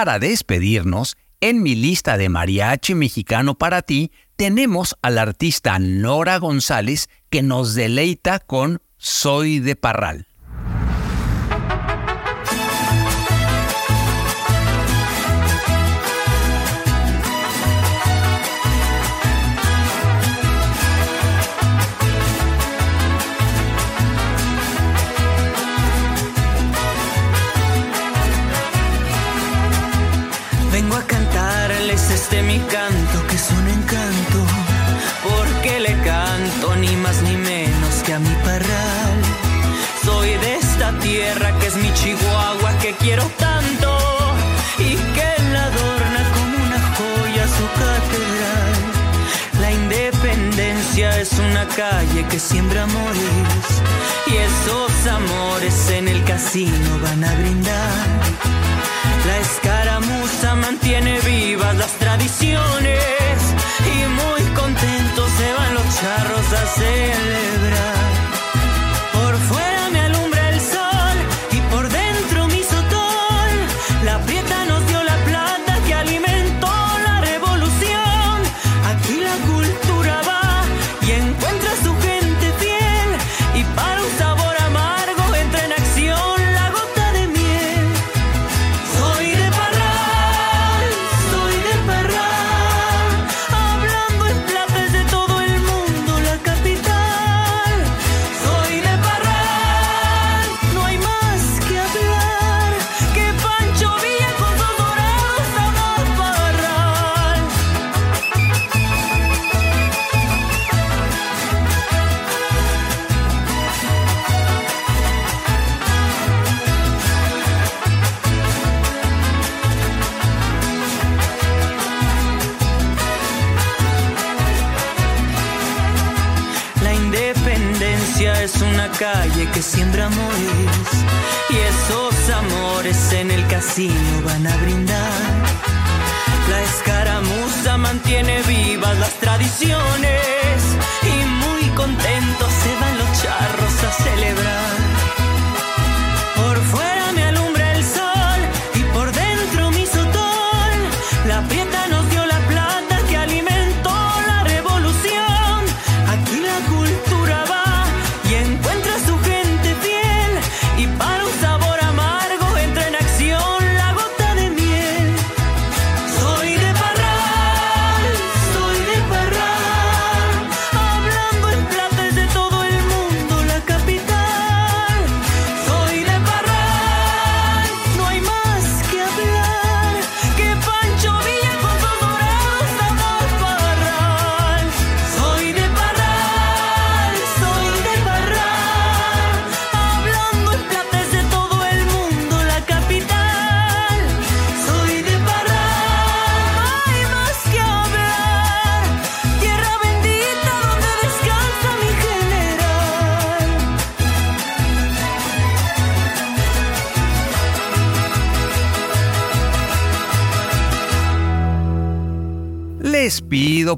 Para despedirnos, en mi lista de mariachi mexicano para ti tenemos al artista Nora González que nos deleita con Soy de Parral. Quiero tanto y que la adorna como una joya su catedral. La independencia es una calle que siembra amores y esos amores en el casino van a brindar. La escaramuza mantiene vivas las tradiciones y muy contentos se van los charros a celebrar. Calle que siembra amores y esos amores en el casino van a brindar. La escaramuza mantiene vivas las tradiciones y muy contentos se van los charros a celebrar. Por fuera me alumbra el sol y por dentro mi sotol. La prieta nos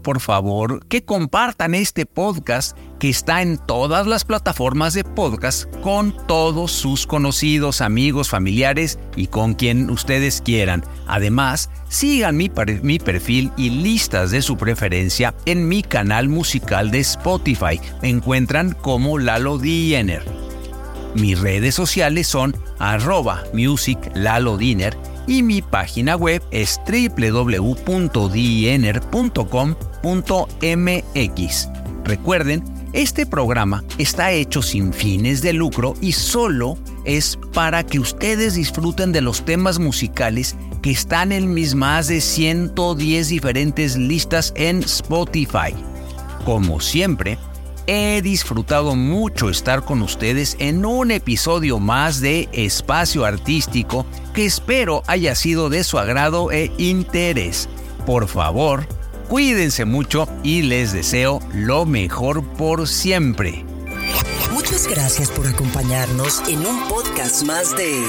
por favor que compartan este podcast que está en todas las plataformas de podcast con todos sus conocidos, amigos, familiares y con quien ustedes quieran. Además, sigan mi, perfil y listas de su preferencia en mi canal musical de Spotify. Encuentran como Lalo Diener. Mis redes sociales son arroba musiclalodiner y mi página web es www.diener.com.mx. Recuerden, este programa está hecho sin fines de lucro y solo es para que ustedes disfruten de los temas musicales que están en mis más de 110 diferentes listas en Spotify. Como siempre, he disfrutado mucho estar con ustedes en un episodio más de Espacio Artístico que espero haya sido de su agrado e interés. Por favor, cuídense mucho y les deseo lo mejor por siempre. Muchas gracias por acompañarnos en un podcast más de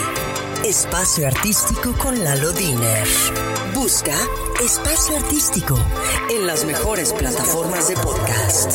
Espacio Artístico con Lalo Diner. Busca Espacio Artístico en las mejores plataformas de podcast.